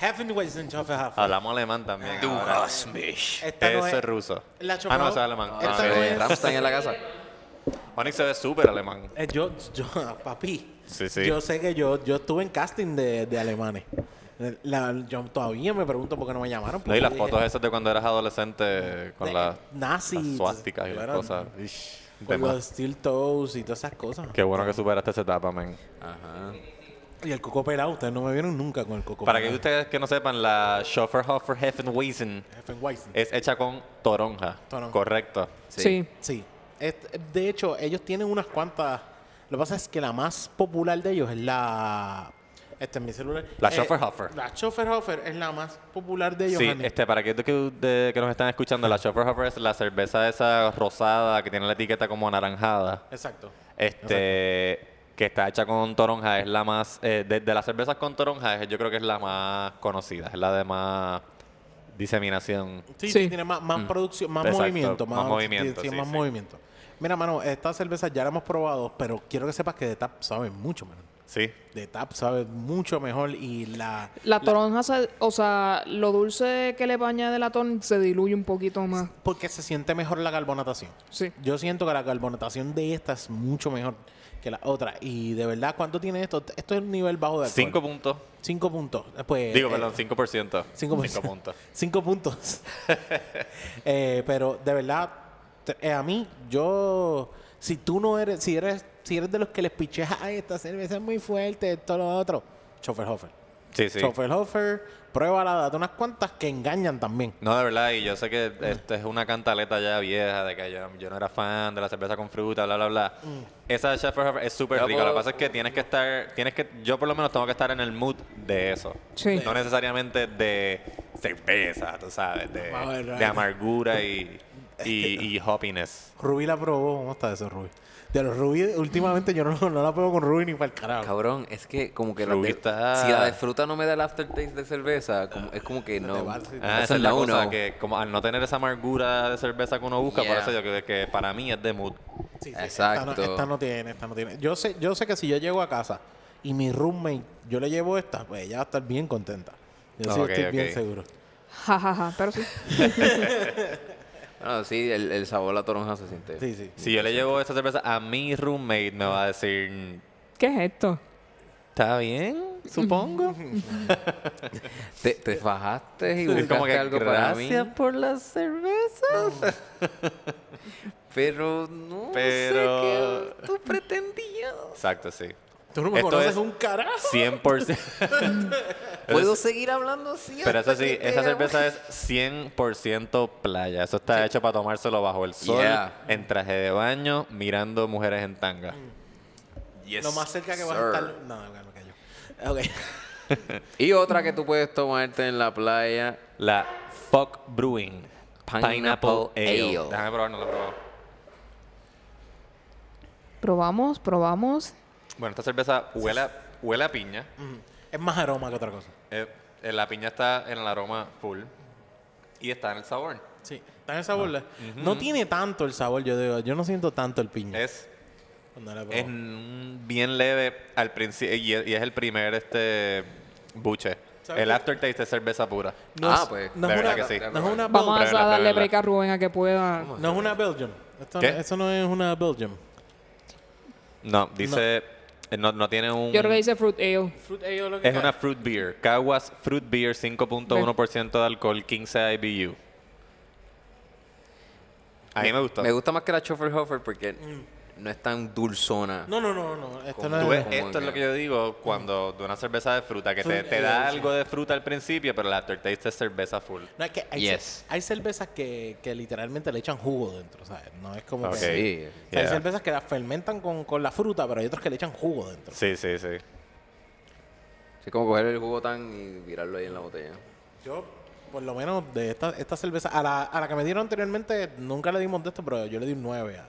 Hefenweizen Schofferhafer. Hablamos alemán también. ahora. Esta no Ese es es ruso. La Ah, no, ese es alemán. Esta Ah, no es- Ramstein en la casa. Onyx se ve súper alemán. Eh, yo, yo, papi. Sí, sí. Yo sé que yo, yo estuve en casting de, de alemanes. La- yo todavía me pregunto por qué no me llamaron. No, y las fotos esas de cuando eras adolescente con de- las nazis, las suásticas y las cosas. Con los steel toes y todas esas cosas. Qué bueno que superaste esa etapa, man. Ajá. Y el coco pelado, ustedes no me vieron nunca con el coco Para que ustedes que no sepan, la Schofferhofer Heffenwiesen Hefeweizen. es hecha con toronja. Toronja. Correcto. Sí. Sí. De hecho, ellos tienen unas cuantas. Lo que pasa es que la más popular de ellos es la. Este es mi celular. La Eh, Schofferhofer. La Schofferhofer es la más popular de ellos. Sí, Andy. este, para aquellos que, de- que nos están escuchando, la Schofferhofer es la cerveza esa rosada que tiene la etiqueta como anaranjada. Exacto. Este, que está hecha con toronja, es la más, eh, de, de las cervezas con toronja, yo creo que es la más conocida, es la de más diseminación. Sí, Sí. tiene más, más producción, más Exacto, movimiento. más movimiento, sí, sí, más sí. movimiento. Mira, mano, esta cerveza ya la hemos probado, pero quiero que sepas que de tap sabe mucho, mano. Sí. De tap sabe mucho mejor y la... La toronja, se- o sea, lo dulce que le añade la toronja se diluye un poquito más. Porque se siente mejor la carbonatación. Sí. Yo siento que la carbonatación de esta es mucho mejor que la otra. Y de verdad, ¿cuánto tiene esto? Esto es un nivel bajo de alcohol. Cinco puntos. Cinco puntos. Pues, Digo, eh, perdón, 5%. Cinco, puntos. Cinco puntos. Cinco puntos. Eh, pero de verdad, eh, a mí, yo, si tú no eres, si eres, si eres de los que les picheas a esta cerveza es muy fuerte, todo lo otro, Schofferhofer. Sí, sí. Schofferhofer, pruébala, date unas cuantas que engañan también. No, de verdad, y yo sé que esto es una cantaleta ya vieja de que yo, yo no era fan de la cerveza con fruta, bla, bla, bla. Esa de Schefferhofer es súper rica. Lo que pasa es que tienes que estar, tienes que, yo por lo menos tengo que estar en el mood de eso. Sí. No necesariamente de cerveza, tú sabes, ver, de amargura y, y, y hoppiness. Rubí la probó, ¿cómo está eso, Rubí? De los Rubí, últimamente yo no, no la pruebo con Rubí ni para el carajo. Cabrón, es que como que la Rubí de- está- si la de fruta no me da el aftertaste de cerveza, como- es como que no. Ah, esa es la cosa, que como al no tener esa amargura de cerveza que uno busca, por Yeah. eso yo creo que para mí es de mood. Sí, sí, Exacto. Esta no, esta no tiene, esta no tiene. Yo sé, yo sé que si yo llego a casa y mi roommate, yo le llevo esta, pues ella va a estar bien contenta. Yo sí estoy bien seguro. Ja, ja, ja. Pero sí. Bueno, sí, el, el sabor a la toronja se siente. Sí, sí. Si yo le llevo esta cerveza a mi roommate, me va a decir, ¿Qué es esto? ¿está bien? Supongo. Te, te fajaste y buscaste como que algo para mí. gracias por las cervezas. Pero no Pero- sé qué tú pretendías. Exacto, sí. Tú no me Esto conoces es un carajo. 100%. ¿Puedo seguir hablando así? Pero eso sí, esa cerveza es 100% playa. Eso está hecho para tomárselo bajo el sol, Yeah. en traje de baño, mirando mujeres en tanga. Yes, Lo más cerca que vas a estar. No, no, me callo. Ok. Y otra que tú puedes tomarte en la playa. La Fuck Brewing Pineapple Pineapple, Ale. Ale. Déjame probar, no la he probado. Probamos, probamos. Bueno, esta cerveza huele a, huele a piña. Ujú. Es más aroma que otra cosa. Eh, eh, la piña está en el aroma full. Y está en el sabor. Sí. Está en el sabor. No tiene tanto el sabor, yo digo. Yo no siento tanto el piña. Es, cuando la es mm, bien leve al principio y, es- y es el primer este buche. ¿Sabes El qué? aftertaste es cerveza pura. No Ah, es- pues, no de es verdad una, que sí. No es una Vamos a. Pruébala, darle pruébala. break a Rubén a que pueda. No es una Belgian. Esto, ¿Qué? No, eso no es una Belgian. No, dice. Eh, No, no tiene un. Yo creo que dice fruit ale. Fruit ale lo que Es cae. una fruit beer. Caguas Fruit Beer, 5.1% de alcohol, 15 IBU. A mí me gustó. Me gusta más que la Schofferhofer porque no es tan dulzona. No, no, no, no. Esto no es. esto es lo que- yo digo cuando de una cerveza de fruta, que te, da sí. algo de fruta al principio, pero el aftertaste es cerveza full. No, es que hay, Yes. hay cervezas que, que literalmente le echan jugo dentro, ¿sabes? No es como Ok. que... Sí. O sea, Yeah. Hay cervezas que las fermentan con, con la fruta, pero hay otras que le echan jugo dentro. Sí, sí, sí. Sí, como coger el jugo tan y virarlo ahí en la botella. Yo, por lo menos, de esta, esta cerveza, a la, a la que me dieron anteriormente, nunca le dimos de esto, pero yo le di un 9 a,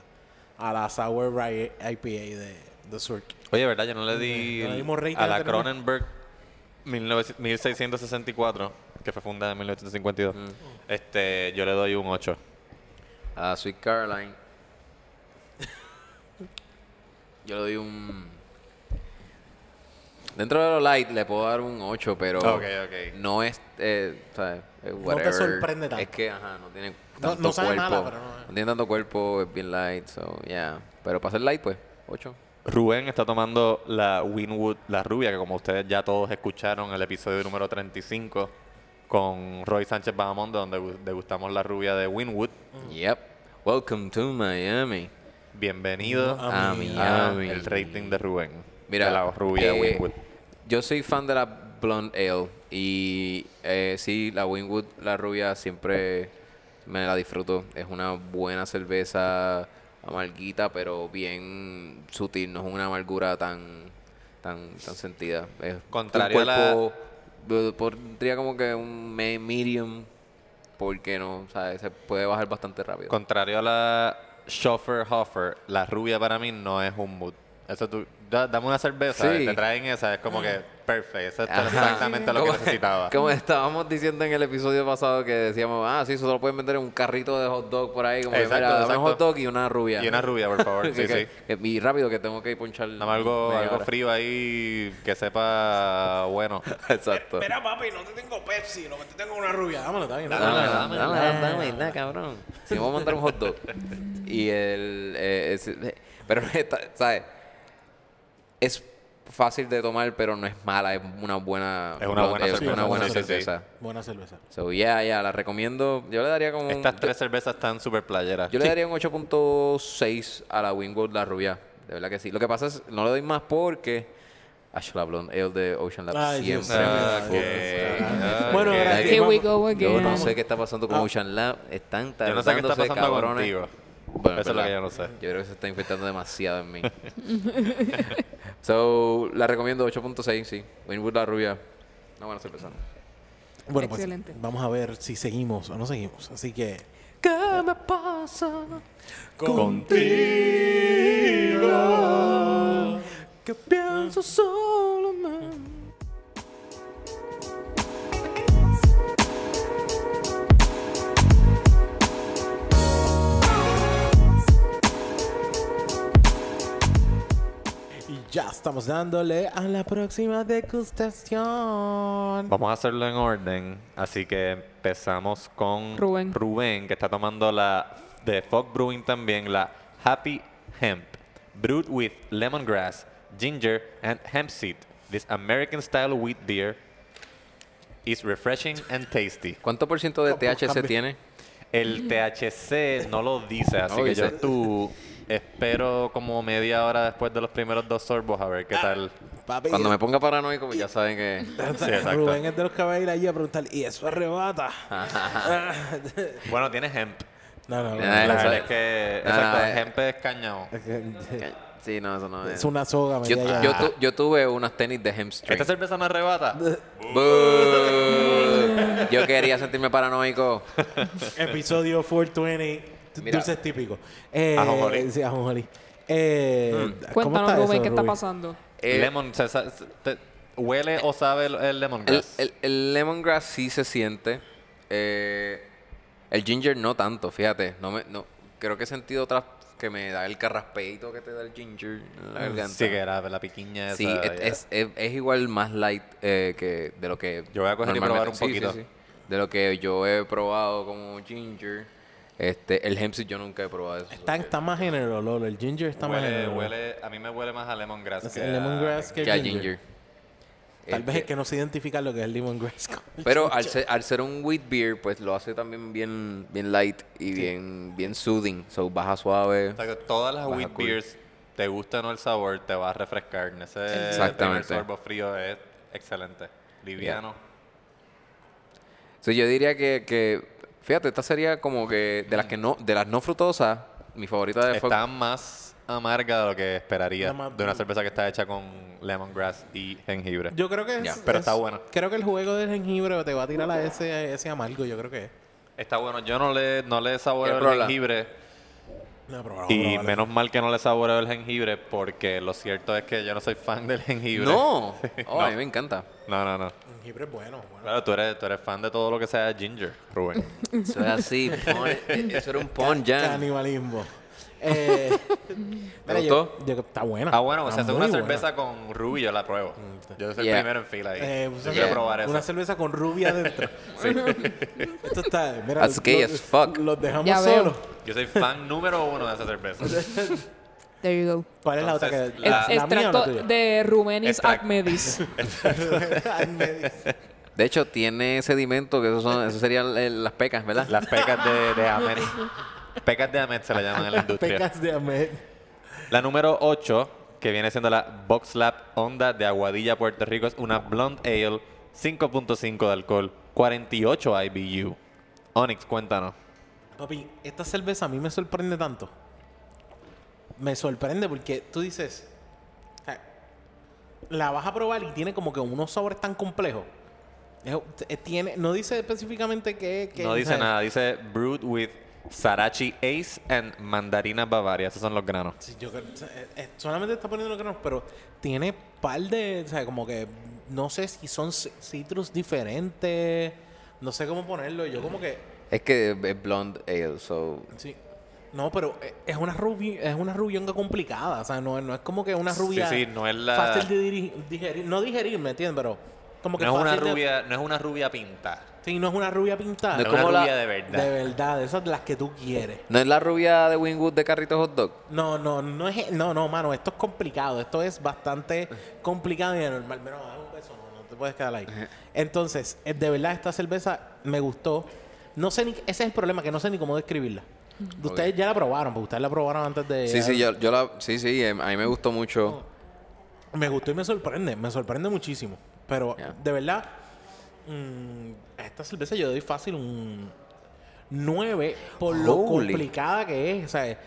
a la Sour Rye IPA de, de Surk. Oye, ¿verdad? Yo no le di No le a la. Cronenberg 19- 1664, que fue fundada en 1952. Este, yo le doy un 8. A Sweet Caroline. Yo le doy un. Dentro de lo light le puedo dar un 8, pero. Ok, ok. No es. Eh, ¿sabes? Es te whatever. sorprende tanto. Es que, ajá, no tiene No- tanto no sabe cuerpo. mala, pero no- tiene tanto cuerpo, es bien light, so, yeah. Pero para ser light, pues, 8. Rubén está tomando la Winwood, la rubia, que como ustedes ya todos escucharon el episodio número 35 con Roy Sánchez Bahamonde, donde gu- degustamos la rubia de Winwood. Yep. Welcome to Miami. Bienvenido A a Miami. el rating de Rubén. Mira, de la rubia eh, Winwood. Yo soy fan de la Blonde Ale y eh, sí, la Winwood, la rubia, siempre me la disfruto. Es una buena cerveza amarguita, pero bien sutil. No es una amargura tan tan tan sentida. Es Contrario a la- Pondría como que un me- medium, porque no, ¿sabes? Se puede bajar bastante rápido. Contrario a la Schoffer Hoffer, la rubia para mí no es un mood. Eso tú, da- dame una cerveza, Sí. te traen esa, es como que Perfecto. Eso es exactamente lo que necesitaba. Como estábamos diciendo en el episodio pasado que decíamos, ah, sí, eso lo pueden vender en un carrito de hot dog por ahí, como que, Exacto, mira, dame exacto. un hot dog y una rubia. Y una rubia, por favor. Que- Sí, que- sí. que- y rápido que tengo que ir ponchar. Más algo, algo hora. frío ahí que sepa bueno. Exacto. Mira, papi, no te tengo Pepsi, lo que te tengo es una rubia. Dámelo, está bien. Dame, dame, dame, dame, dame, dame, cabrón. Si vamos a mandar un hot dog. Y el. eh, es- eh, pero, ¿sabes? Es fácil de tomar, pero no es mala. Es una buena. Es una buena es cerveza, una buena cerveza. Buena cerveza. So, yeah, yeah, la recomiendo. Yo le daría como. un- Estas tres cervezas están súper playeras. Yo le daría un 8.6 a la Wingwood La Rubia. De verdad que sí. Lo que pasa es, no le doy más porque. Ash, la Blonde Ale de Ocean Lab Ay, siempre. Bueno. Here we vamos. go Yo again. no sé qué está pasando con Ah. Ocean Lab. Están Yo no sé qué está tardándose, pasando cabrones. contigo. Bueno, Eso es lo verdad. que yo no sé. Yo creo que se está infectando demasiado en mí. so, la recomiendo 8.6, sí. Winwood La Rubia. Cerveza. Bueno, pues Excelente. vamos a ver si seguimos o no seguimos. Así que. ¿Qué me pasa? Contigo. Que pienso solamente. Ya estamos dándole a la próxima degustación. Vamos a hacerlo en orden. Así que empezamos con Rubén. Rubén, que está tomando la de Fog Brewing también, la Happy Hemp. Brewed with lemongrass, ginger, and hemp seed. This American style wheat beer is refreshing and tasty. ¿Cuánto por ciento de ¿Cómo THC tiene? El THC no lo dice, así No que dice. yo tú espero como media hora después de los primeros dos sorbos a ver qué tal. Papi, Cuando me ponga paranoico, pues ya saben que... Sí, exacto. Rubén es de los que va a ir allí a preguntar, ¿y eso arrebata? Bueno, tiene hemp. no, no, no. Ah, La es- que, Ah, exacto, eh. hemp es cañado. Sí, no, eso no es... Es una soga. Yo, media yo, tu- yo tuve unas tenis de hamstring. ¿Esta cerveza no arrebata? Yo quería sentirme paranoico. Episodio 420, t- Mira. dulces típicos. Eh, Ajonjolí. Sí, ajonjolí. Eh, ¿cómo Cuéntanos, está Rubén, eso, ¿qué está Rubén? pasando? Eh, Lemon, se- se- se- te- ¿huele o sabe el, el el, lemongrass? el, el lemongrass sí se siente. Eh, el ginger no tanto, fíjate. No me, no, creo que he sentido otras que me da el carraspeito que te da el ginger en la garganta. sí, que era la piquiña esa. Sí, es, ya. es, es- es igual más light eh, que de lo que. Yo voy a coger y normalmente- probar un sí, sí, poquito. sí. De lo que yo he probado como ginger. Este, el hemp seed yo nunca he probado eso. Está, está más en el olor. El ginger está más en el huele, olor. huele, a mí me huele más a lemongrass Es que el lemongrass a, que que a ginger. ginger. Tal vez Este, es que no se identifica lo que es el lemongrass. con el Pero al ginger. ser, al ser un wheat beer, pues lo hace también bien, bien light y bien, bien soothing. So baja suave. O sea, que todas las wheat cool. beers, te gusta o no el sabor, te va a refrescar. Ese primer Exactamente. sorbo frío es excelente. Liviano. So, yo diría que, que, fíjate, esta sería como que de las que no, de las no frutosas, mi favorita de Está más amarga de lo que esperaría más- de una cerveza que está hecha con lemongrass y jengibre. Yo creo que es, pero es- está bueno. Creo que el juego del jengibre te va a tirar a ese, ese amargo, yo creo que es. Está bueno. Yo no le, no le saboreo ¿Quieres el jengibre. No, pero Y menos mal que no le saboreo el jengibre porque lo cierto es que yo no soy fan del jengibre. No, oh, No. a mí me encanta. No, no, no. Jengibre es bueno. bueno. Claro, tú eres, tú eres fan de todo lo que sea ginger, Rubén. Eso es así, pon- eso era un pon ya. Canibalismo. Eh, mira, gustó? yo- yo- está bueno. Ah, bueno, Está si hace muy una buena. cerveza con rubio, yo la pruebo. Yo soy Yeah. el primero en fila ahí. Eh, Yo pues, quiero yeah. probar eso. Una cerveza con rubia adentro. Esto está. Mira, That's gay lo- as fuck. Los dejamos Ya veo. solos. Yo soy fan número uno de esa cerveza. There you go. ¿Cuál es la otra que.? ¿La, la- la mía o la Extracto tuya? de Rumenis Extract- Acmedis. Ay, me dice. De hecho, tiene sedimento, que eso, son, eso serían eh, las pecas, ¿verdad? Las pecas de, de. Pecas de Amet se le llaman en la industria. Pecas de Ahmed. La número 8, que viene siendo la Box Lab Honda de Aguadilla, Puerto Rico, es una Blonde Ale, 5.5 de alcohol, 48 IBU. Onyx, cuéntanos. Papi, esta cerveza a mí me sorprende tanto. Me sorprende porque tú dices. La vas a probar y tiene como que unos sabores tan complejos. Es- tiene, no dice específicamente qué. No dice nada, dice brewed with Sarachi Ace and Mandarina Bavaria. Esos son los granos. Sí, yo eh, eh, solamente está poniendo los granos, pero tiene par de, o sea, como que no sé si son ci- citrus diferentes, no sé cómo ponerlo. Yo como que Es que es blonde ale, so... sí. No, pero eh, es una rubi, es una rubionga complicada, o sea, no, no es como que una rubia sí, no es la- fácil de digerir, no digerir, ¿me entiendes? Pero como que No es una de- rubia, no es una rubia pinta. Sí, no es una rubia pintada. No Es una como la- rubia de verdad. de verdad, esas de las que tú quieres. ¿No es la rubia de Wingwood de Carrito Hot Dog? No, no, no es, no, no, mano, esto es complicado, esto es bastante complicado y anormal. Pero dame un beso, no, no te puedes quedar ahí. Entonces, eh, de verdad esta cerveza me gustó. No sé ni, ese es el problema, que no sé ni cómo describirla. Ustedes ya la probaron, porque ustedes la probaron antes de. Sí, sí, yo, yo la... Sí, sí, em, a mí me gustó mucho. Me gustó y me sorprende, me sorprende muchísimo. Pero de verdad, mm, a esta cerveza yo doy fácil un 9 por lo Holy. complicada que es. O sea, el,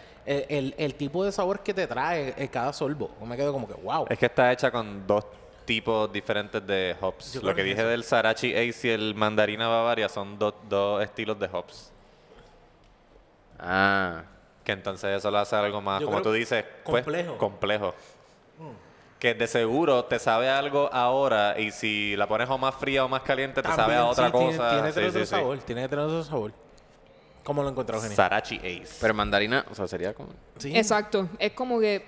el- el tipo de sabor que te trae cada sorbo. Me quedo como que, wow. Es que está hecha con dos tipos diferentes de hops. Yo Lo que que dije eso. del Sarachi Ace y el Mandarina Bavaria son dos- dos estilos de hops. Ah. Que entonces eso lo hace algo más, Yo como tú dices, pues, complejo. Que de seguro te sabe algo ahora y si la pones o más fría o más caliente te sabe a otra sí, cosa. Tiene, Sí, tiene otro sí, sí. sabor, tiene que tener otro sabor. ¿Cómo lo encontró genial? Sarachi Ace. Pero mandarina, o sea, sería como... Sí. Exacto. Es como que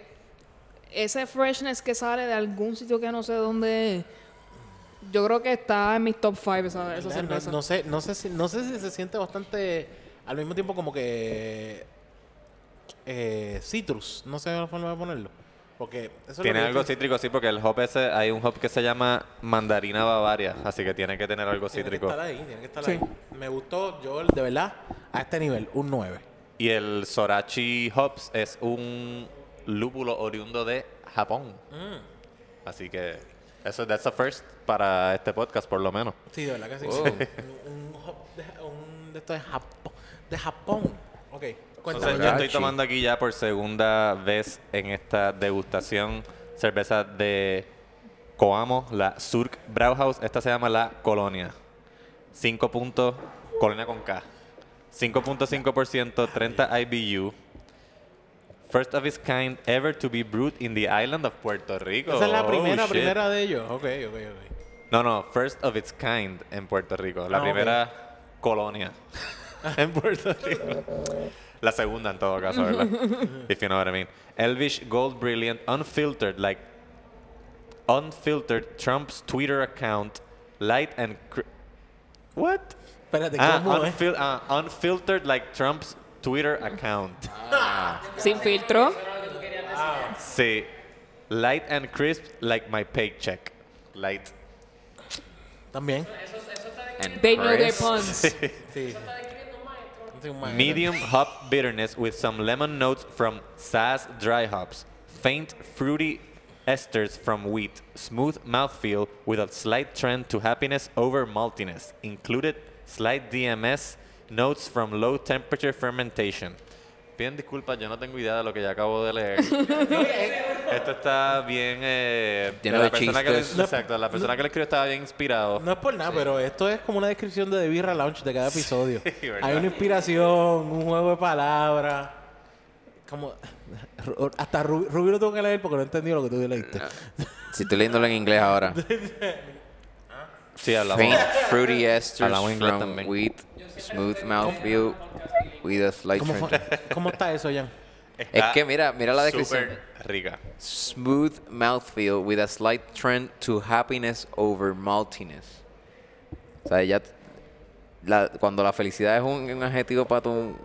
ese freshness que sale de algún sitio que no sé dónde es, yo creo que está en mis top 5 esa, esa No, no sé, no sé si, no sé si se siente bastante al mismo tiempo como que eh, citrus, no sé la forma de ponerlo. Porque eso es Tiene que yo algo estoy- cítrico, sí, porque el hop ese, hay un hop que se llama Mandarina Bavaria, así que tiene que tener algo tiene que cítrico. estar ahí, tiene que estar Sí. ahí. Me gustó, yo de verdad, a este nivel, un 9. Y el Sorachi Hops es un lúpulo oriundo de Japón. Mm. Así que eso that's a first para este podcast, por lo menos. Sí, de verdad que sí. Oh. un, un hop de, un de Japón. De Japón. Ok. Entonces, yo estoy tomando aquí ya por segunda vez en esta degustación cerveza de Coamo, la Surk Brauhaus. Esta se llama la Colonia. 5 puntos, Colonia con K. 5.5%, 30 IBU. First of its kind ever to be brewed in the island of Puerto Rico. Esa es la Oh, primera, primera de ellos. Ok, ok, ok. No, no, first of its kind en Puerto Rico. La Ah, ok. primera colonia en Puerto Rico. La segunda en todo caso, ¿verdad? If you know what I mean. Elvish Gold Brilliant, unfiltered, like unfiltered Trump's Twitter account, light and cr- what? Espérate, Ah, ¿cómo es? unfil- ah, unfiltered like Trump's Twitter account. Sin filtro. Sí. Light and crisp like my paycheck. Light. También. And They know their puns. Sí. Sí, maestro. Medium hop bitterness with some lemon notes from Sass dry hops. Faint fruity esters from wheat. Smooth mouthfeel with a slight trend to happiness over maltiness. Included slight DMS notes from low temperature fermentation. Piden disculpas, yo no tengo idea de lo que ya acabo de leer. Esto está bien. Eh, Lleno la de persona que le- chistes. exacto, la persona que le escribió estaba bien inspirado. No es por nada, pero esto es como una descripción de The Birra Lounge de cada episodio. ¿verdad? Hay una inspiración, un juego de palabras. Como. Hasta Rubi, Rubi lo tengo que leer porque no entendí lo que tú leíste. Si estoy leyéndolo en inglés ahora. Sí, hablamos. Faint fruity esters Hablamos inglés from también. wheat. Smooth mouthfeel with a slight ¿Cómo, trend. fue- ¿Cómo está eso, Jan? Es que mira, mira la descripción. Súper rica. Smooth mouthfeel with a slight trend to happiness over maltiness. O sea, ya la- cuando la felicidad es un, un adjetivo para tu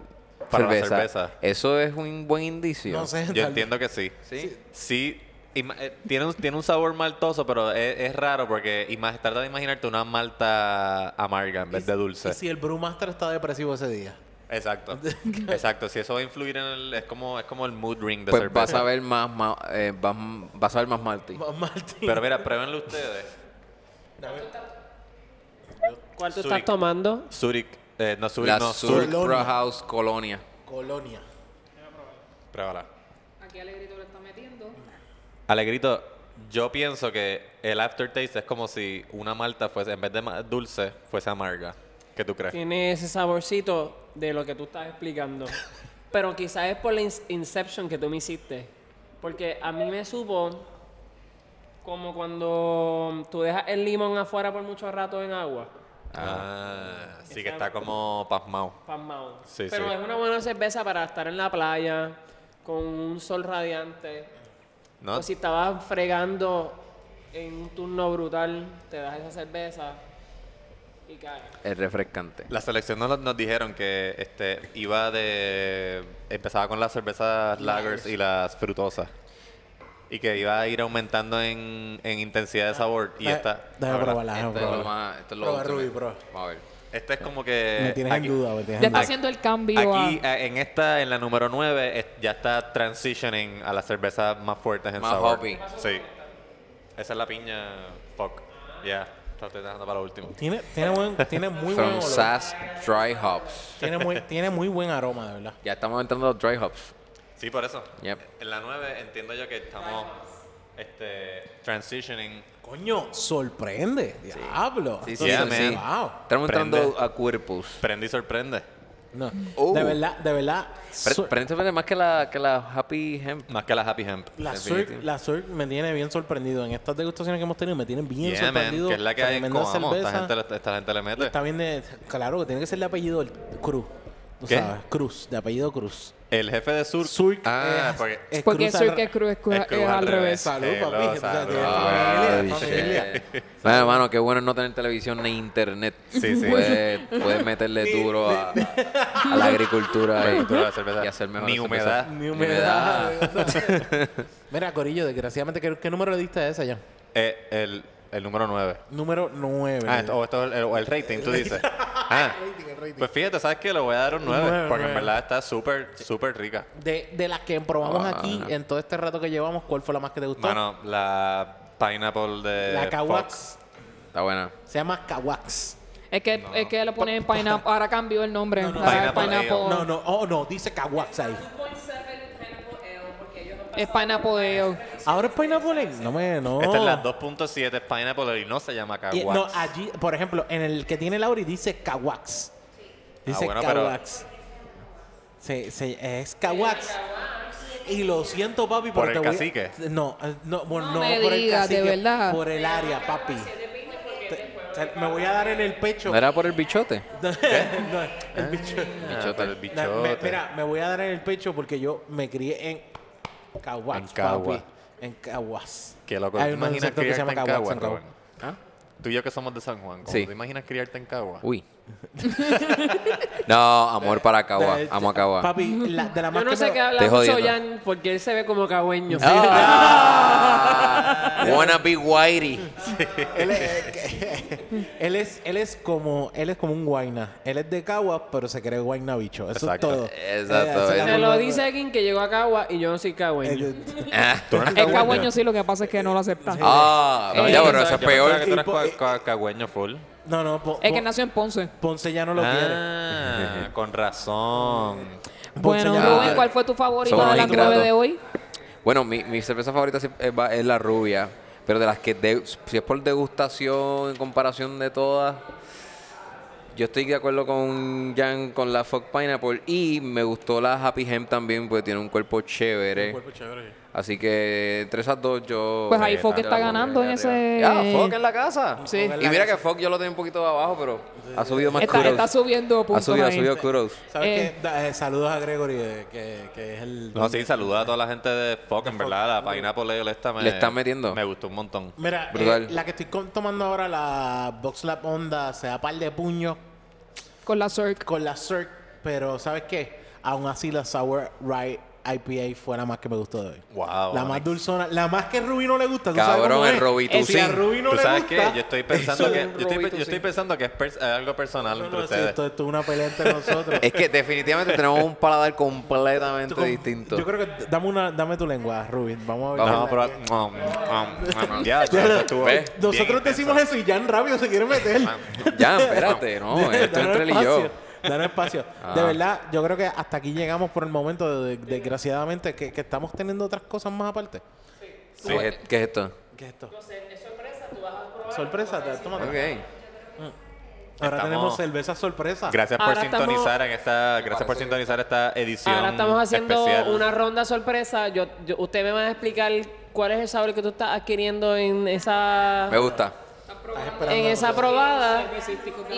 Para la cerveza, cerveza. eso es un buen indicio. No sé. Yo tal- entiendo que sí. ¿Sí? Sí. ima- eh, tiene, un, tiene un sabor maltoso, pero es, es raro porque ima- trata de imaginarte una malta amarga en vez de dulce. Y si el Brewmaster está depresivo ese día. Exacto. Exacto. Si eso va a influir en el... Es como, es como el mood ring de Pues cerveza. vas a ver más, ma- eh, vas, vas a ver más malty. Martín. Pero mira, pruébenlo ustedes. ¿Cuál tú Zurich. estás tomando? Zurich. Eh, no, Zurich, La no. Zurich. Colonia. Brauhaus Colonia. Colonia. Pruébala. Aquí Alegrito le está metiendo. Alegrito, yo pienso que el aftertaste es como si una malta fuese, en vez de dulce, fuese amarga. ¿Qué tú crees? Tiene ese saborcito de lo que tú estás explicando. Pero quizás es por la ins- inception que tú me hiciste. Porque a mí me supo como cuando tú dejas el limón afuera por mucho rato en agua. Ah, sí que está como pasmado. pasmado. Sí, Pero sí. es una buena cerveza para estar en la playa con un sol radiante. ¿No? O si estabas fregando en un turno brutal, te das esa cerveza y cae. Es refrescante. La selección nos, nos dijeron que este iba de empezaba con las cervezas lagers y las frutosas y que iba a ir aumentando en, en intensidad de sabor y esta Déjame probarla, déjame Esto es lo probarla. más. Esto es lo Prueba, ultimate. Ruby, prueba. Vamos a ver. esta es como que Me tienes aquí- en duda, me tienes Ya está duda. haciendo el cambio Aquí, a... eh, en esta, en la número 9, ya está transitioning a las cervezas más fuertes en Más sabor. hoppy. Sí. Esa es la piña fuck. Ya, la estoy dejando para último. Tiene, tiene, buen, tiene muy buen From olor. Sass Dry Hops. Tiene muy, tiene muy buen aroma, de verdad. Ya estamos entrando a los Dry Hops. Sí, por eso. Yep. En la 9 entiendo yo que estamos este, transitioning. Coño, sorprende. Diablo. Sí, sí, es- man. Wow. Estamos entrando Prende. a cuerpos. Prende y sorprende. No. Oh. De verdad, de verdad. Prende sorprende más que la, que la Happy Hemp. Más que la Happy Hemp. la. Surk, la Surk me tiene bien sorprendido. En estas degustaciones que hemos tenido, me tienen bien Yeah, man, sorprendido. que es la que hay en Coamo. Esta cerveza. gente, esta gente le mete. Está bien de. Claro, que tiene que ser de apellido el Cruz. ¿Tú ¿Qué? sabes? Cruz, de apellido Cruz. El jefe de Sur. Surk Ah, es, porque- es Porque Cruz Surk es cruz, es, cruz- es cruz es al revés. revés. Salud, papi. Salud. Ay, familia. Bueno, hermano, qué bueno no tener televisión ni internet. Sí, sí. Puedes, puedes meterle duro a, a la agricultura y, y hacer mejor Ni humedad. Ni humedad. Mira, Corillo, desgraciadamente, ¿qué, qué número le diste a esa ya? Eh, el, el número 9. Número 9. Ah, esto, o esto es el, el rating, tú dices. Ah, pues fíjate, ¿sabes qué? Le voy a dar un 9. Nueve, porque en nueve. verdad está súper, súper rica. de, de las que probamos Ah. aquí en todo este rato que llevamos, ¿cuál fue la más que te gustó? Mano, la pineapple de la. Kawax. Está buena. Se llama Kawax. Es que, es que le ponen pineapple. Ahora cambió el nombre. No, no, Pineapple pineapple. No, no, oh no, dice Kawax ahí. Es pineapple ale. Ahora es Pineapple Ale. No me, no. Esta es la 2.7 es pineapple y no se llama Y- Kawax. no, allí, por ejemplo, en el que tiene Lauri dice Kawax. Dice Ah, bueno, pero- Kawax. Sí, sí, es Kawax. Y lo siento, papi, ¿Por pero el te voy a- cacique? No, eh, no, bueno, No no, me por el digas, de cacique, verdad. Por el área, papi. Te- te- me voy a dar en el pecho. ¿No era por el bichote? No, el bicho. Bichote. el No, bichote. me- mira, me voy a dar en el pecho porque yo me crié en Caguas, En Cagua. papi. En Caguas. Qué loco. Hay ¿Te un imaginas sector que se criarte llama en Caguas, Cagua, en Cagua. Robert? ¿Ah? Tú y yo que somos de San Juan. ¿cómo Sí. ¿Te imaginas criarte en Cagua? Uy. No, amor para Cagua. Amo a Cagua. Papi, la, de la Yo no sé me- qué habla Te mucho jodiendo. Jan porque él se ve como cagüeño. Ah, wanna be whitey. él, es, él es él es como él es como un guayna. Él es de Caguas, pero se cree guayna bicho. Eso Exacto. es todo. Exacto, esa es la Se forma lo dice alguien que llegó a Cagua y yo no soy cagüeño. Eh, Ah, Es cagüeño sí, lo que pasa es que no lo acepta. Ah, no, Eh, ya, pero eso es Yo pensaba peor. que tú eras cua- cua- cagüeño full. No, no, po- Es que nació en Ponce. Ponce ya no lo quiere. Ah, con razón. Bueno, ya- Rubén, ¿cuál fue tu favorita Somos de las nueve de hoy? Bueno, mi, mi cerveza favorita es, la rubia. Pero de las que, de- si es por degustación en comparación de todas, yo estoy de acuerdo con Jan con la Fog Pineapple. Y me gustó la Happy Hemp también, porque tiene un cuerpo chévere. Así que entre esas dos yo... Pues ahí Eh, yo está ganando en ese... Ya, Fog en la casa. Sí. Y mira que Fog yo lo tenía un poquito abajo, pero ha subido más Está, kudos. está subiendo ha puntos subido, ha subido kudos. ¿Sabes Eh. qué? Da- eh, saludos a Gregory, eh, que, que es el... No, sí, saluda a toda la gente de Fox, en verdad. La Pineapple Ale esta me, Le están metiendo. Me gustó un montón. Mira, Brutal. eh, la que estoy tomando ahora, la Box Lab Honda, se da par de puños Con la Cirque. con la Cirque, pero ¿sabes qué? Aún así la Sour Rye IPA fue la más que me gustó de hoy. Wow. la más dulzona, la más que a Ruby no le gusta. ¿tú sabes Cabrón, cómo el es? Robitussin. Si a Ruby no ¿Tú le sabes gusta... qué? Yo estoy pensando que... Yo estoy, yo pensando que es pers- algo personal No, entre no, sí, ustedes. esto, esto es una pelea entre nosotros. Es que definitivamente tenemos un paladar completamente con- distinto. Yo creo que dame una, dame tu lengua, Rubin. Vamos a ver. Um, um, um, ya, Nosotros decimos eso y ya en rápido se quiere meter. Ya, espérate, no, esto entre él y yo. Danos espacio. Ah. De verdad, yo creo que hasta aquí llegamos por el momento, de- desgraciadamente, que, que estamos teniendo otras cosas más aparte. ¿Qué, es- qué es esto? ¿Qué es esto? No sé, es sorpresa, tú vas a probar. Sorpresa, te-. Ok. Ahora Estamos- tenemos cerveza sorpresa. Gracias por Ahora estamos- sintonizar en esta, gracias por sintonizar esta edición Ahora estamos haciendo especial. una ronda sorpresa. Yo, yo- usted me va a explicar cuál es el sabor que tú estás adquiriendo en esa Me gusta. En esa probada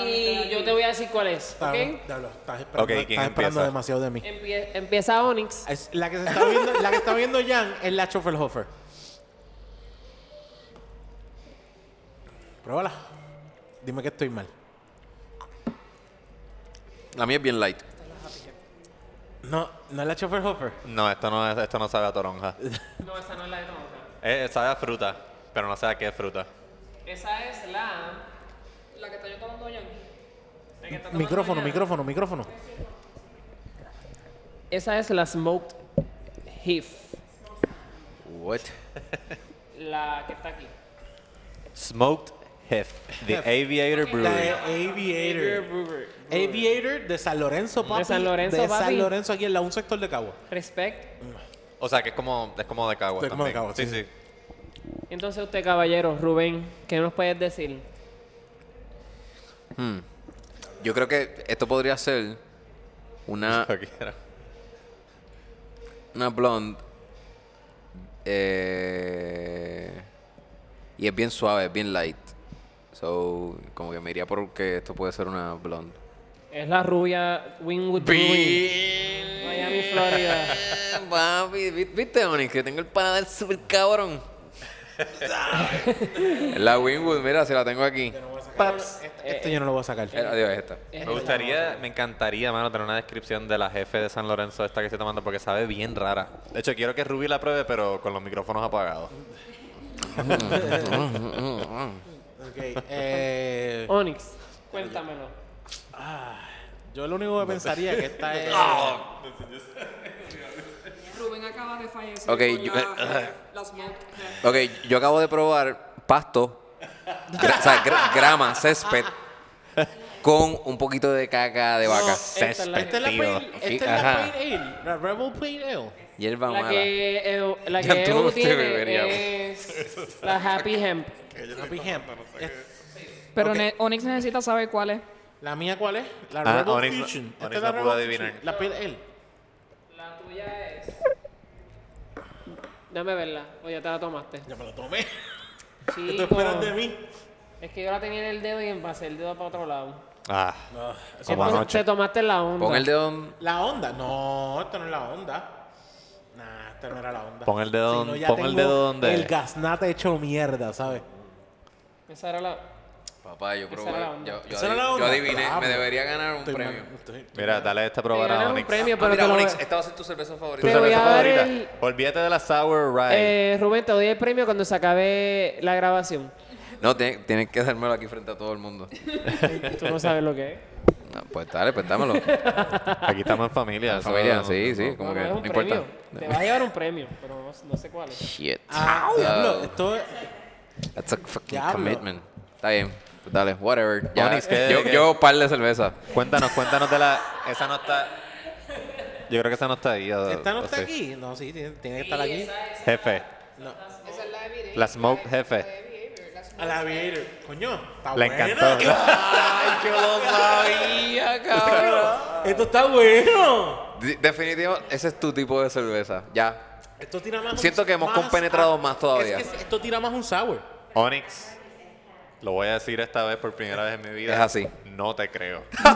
y yo te voy a decir cuál es, ¿ok? diablo, estás esperando, Ok, ¿quién estás esperando empieza? demasiado de mí. Empie- empieza Onyx. Es la que se está viendo, la que está viendo Jan es la Schoffelhofer. Pruébala. Dime que estoy mal. La mía es bien light. No, no es la Schoffelhofer. No, esto no, es- esto no sabe a toronja. No, esa no es la de toronja. Eh, sabe a fruta, pero no sabe a qué es fruta. Esa es la La que está yo tomando Jan. la que está tomando Micrófono, Jan. micrófono, micrófono. Esa es la smoked heath, What? la que está aquí. Smoked Hef, The Aviator La Brewery. de Aviator. Aviator de San Lorenzo, papi. De San Lorenzo, De papi. San Lorenzo, aquí en la un sector de Cagua. Respect. O sea, que es como, es como de Caguas Es como de también. Caguas, sí, sí. sí. Entonces usted, caballero, Rubén, ¿qué nos puedes decir? Hmm. Yo creo que esto podría ser una, una blonde. eh, y es bien suave, es bien light. So, como que me iría por que esto puede ser una blonde. Es la rubia Wingwood. Miami, Florida. Papi, ¿vi- ¿viste, Onyx? Que tengo el paladar super cabrón. la Winwood, mira, se la tengo aquí. Paps. Esto yo no lo voy a sacar. Eh, Adiós, esta. Me gustaría, me encantaría, mano, tener una descripción de la jefe de San Lorenzo esta que estoy tomando porque sabe bien rara. De hecho, quiero que Ruby la pruebe, pero con los micrófonos apagados. Ok, eh, Onyx, cuéntamelo. yo lo único que pensaría que esta es... Rubén acaba de fallecer. Ok, yo- la, la smoke. Ok, yo acabo de probar pasto, gra- o sea, gra- grama, césped, con un poquito de caca de vaca. esta es la- Esta es la Tío. Esta es la Ale, la Rebel Pale Ale. Hierba La mala. que, eh, la que tú no tiene es la Happy Hemp. Happy Hemp. Pero Ok. ne- Onyx necesita saber cuál es. ¿La mía cuál es? La Ah, Rebel Onyx no- Fusion. Onyx es la no pudo Rebel adivinar. La Pale Ale. La tuya es... Dame verla. O ya te la tomaste. Ya me la tomé. ¿Qué tú Chico, esperas de mí? Es que yo la tenía en el dedo y pasé el dedo para otro lado. Ah, como Entonces, anoche. Te tomaste la onda. Pon el dedo. La onda. No, esto no es la onda. Nah, esta no era la onda. Pon el dedo Si no, pon el dedo donde- El gaznate hecho mierda, ¿sabes? Esa era la... Papá, yo probé. Yo, yo, adiv- adiviné. Diablo. Me debería ganar un premio. estoy- Mira, dale esta a Te probar a ganas un Onyx. premio, Ah, pero mira, te lo Onyx, esta va a ser tu cerveza Tu favorita. Te voy cerveza favorita. el- Olvídate de la Sour Rye. Eh, Rubén, te doy el premio cuando se acabe la grabación. No, tiene- tienes que dármelo aquí frente a todo el mundo. Tú no sabes lo que es. No, pues dale, pues dámelo. Aquí estamos en familia. eso Familia, no- sí, no- sí, no- como No, que no es no un importa. Te vas a llevar un premio, pero no, sé cuál es. Shit. Ah, diablo, esto es... That's a fucking Diablo. commitment. Está bien. Pues dale, whatever. Ya, Onyx, ¿qué- yo, qué? yo par de cerveza. Cuéntanos, cuéntanos de la. Esa no está. Yo creo que esa no está ahí. o- ¿Esta no o está sí. aquí? No, sí, tiene, tiene que estar aquí. Jefe. No. Esa es la evidencia. La Smoke Jefe. A la Aviator. Coño, está Le buena. encantó. Ay, yo lo sabía, cabrón. Esto está bueno. De- Definitivo, ese es tu tipo de cerveza. Ya. Esto tira más un- Siento que hemos más- compenetrado más todavía. Es que esto tira más un sour. Onyx. Lo voy a decir esta vez por primera vez en mi vida. Es así. No te creo.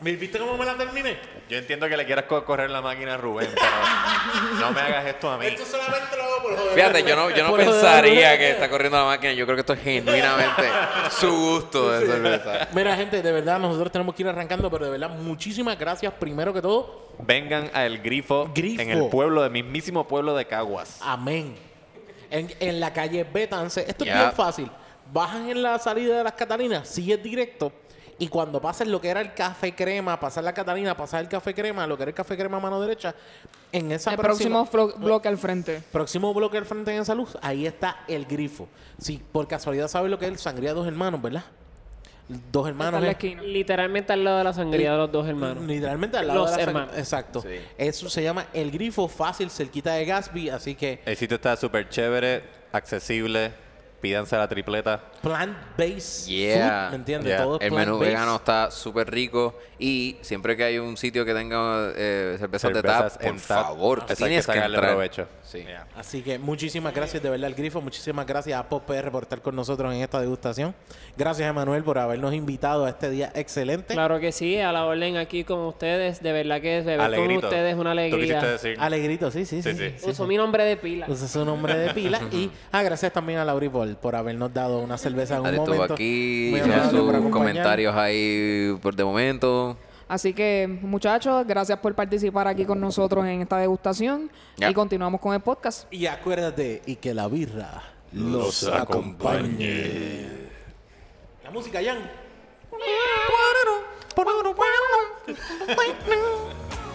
¿Me ¿Viste cómo me la terminé? Yo entiendo que le quieras co- correr la máquina a Rubén, pero no me hagas esto a mí. Esto solamente lo hago por joder. Fíjate, yo no, yo no Por joder. pensaría que está corriendo la máquina. Yo creo que esto es genuinamente su gusto de cerveza. Mira, gente, de verdad, nosotros tenemos que ir arrancando, pero de verdad, muchísimas gracias primero que todo. Vengan a El Grifo, Grifo. en el pueblo, el mismísimo pueblo de Caguas. Amén. En, en la calle Betance, esto es bien fácil. Bajan en la salida de las Catalinas, sigues directo. Y cuando pases lo que era el café crema, pasar la Catalina, pasar el café crema, lo que era el café crema a mano derecha, en esa El próxima- próximo bloque al frente. Próximo bloque al frente en esa luz, ahí está el grifo. Si por casualidad sabes lo que es el sangría dos hermanos, ¿verdad? Dos hermanos. es- esquina. Literalmente al lado de la sangría de los dos hermanos. Literalmente al lado Los de la sang- hermanos. Exacto. Sí. Eso se llama el grifo fácil, cerquita de Gatsby, así que El sitio está súper chévere, accesible. Pídanse la tripleta. Plant-based Yeah. food, ¿me entiendes? Yeah. Todo es El menú vegano está súper rico y siempre que hay un sitio que tenga eh, cervezas, de Cervezas tap, por tap, favor, hay tienes que que, sacarle entrar. provecho. Sí. Así que muchísimas gracias de verdad al Grifo, muchísimas gracias a Pop PR por estar con nosotros en esta degustación. Gracias a Manuel por habernos invitado a este día excelente. Claro que sí, a la orden aquí con ustedes. De verdad que beber Alegrito. con ustedes es una ¿Tú quisiste alegría. decir? Alegrito, sí, sí, sí. Sí, sí. Uso mi nombre de pila. Use su nombre de pila. y ah, gracias también a Lauri por, por habernos dado una cerveza en un Dale, momento. aquí, por sus comentarios ahí por de momento. Así que, muchachos, gracias por participar aquí con nosotros en esta degustación. Ya. Y continuamos con el podcast. Y acuérdate, y que la birra los, acompañe. La música, Jan.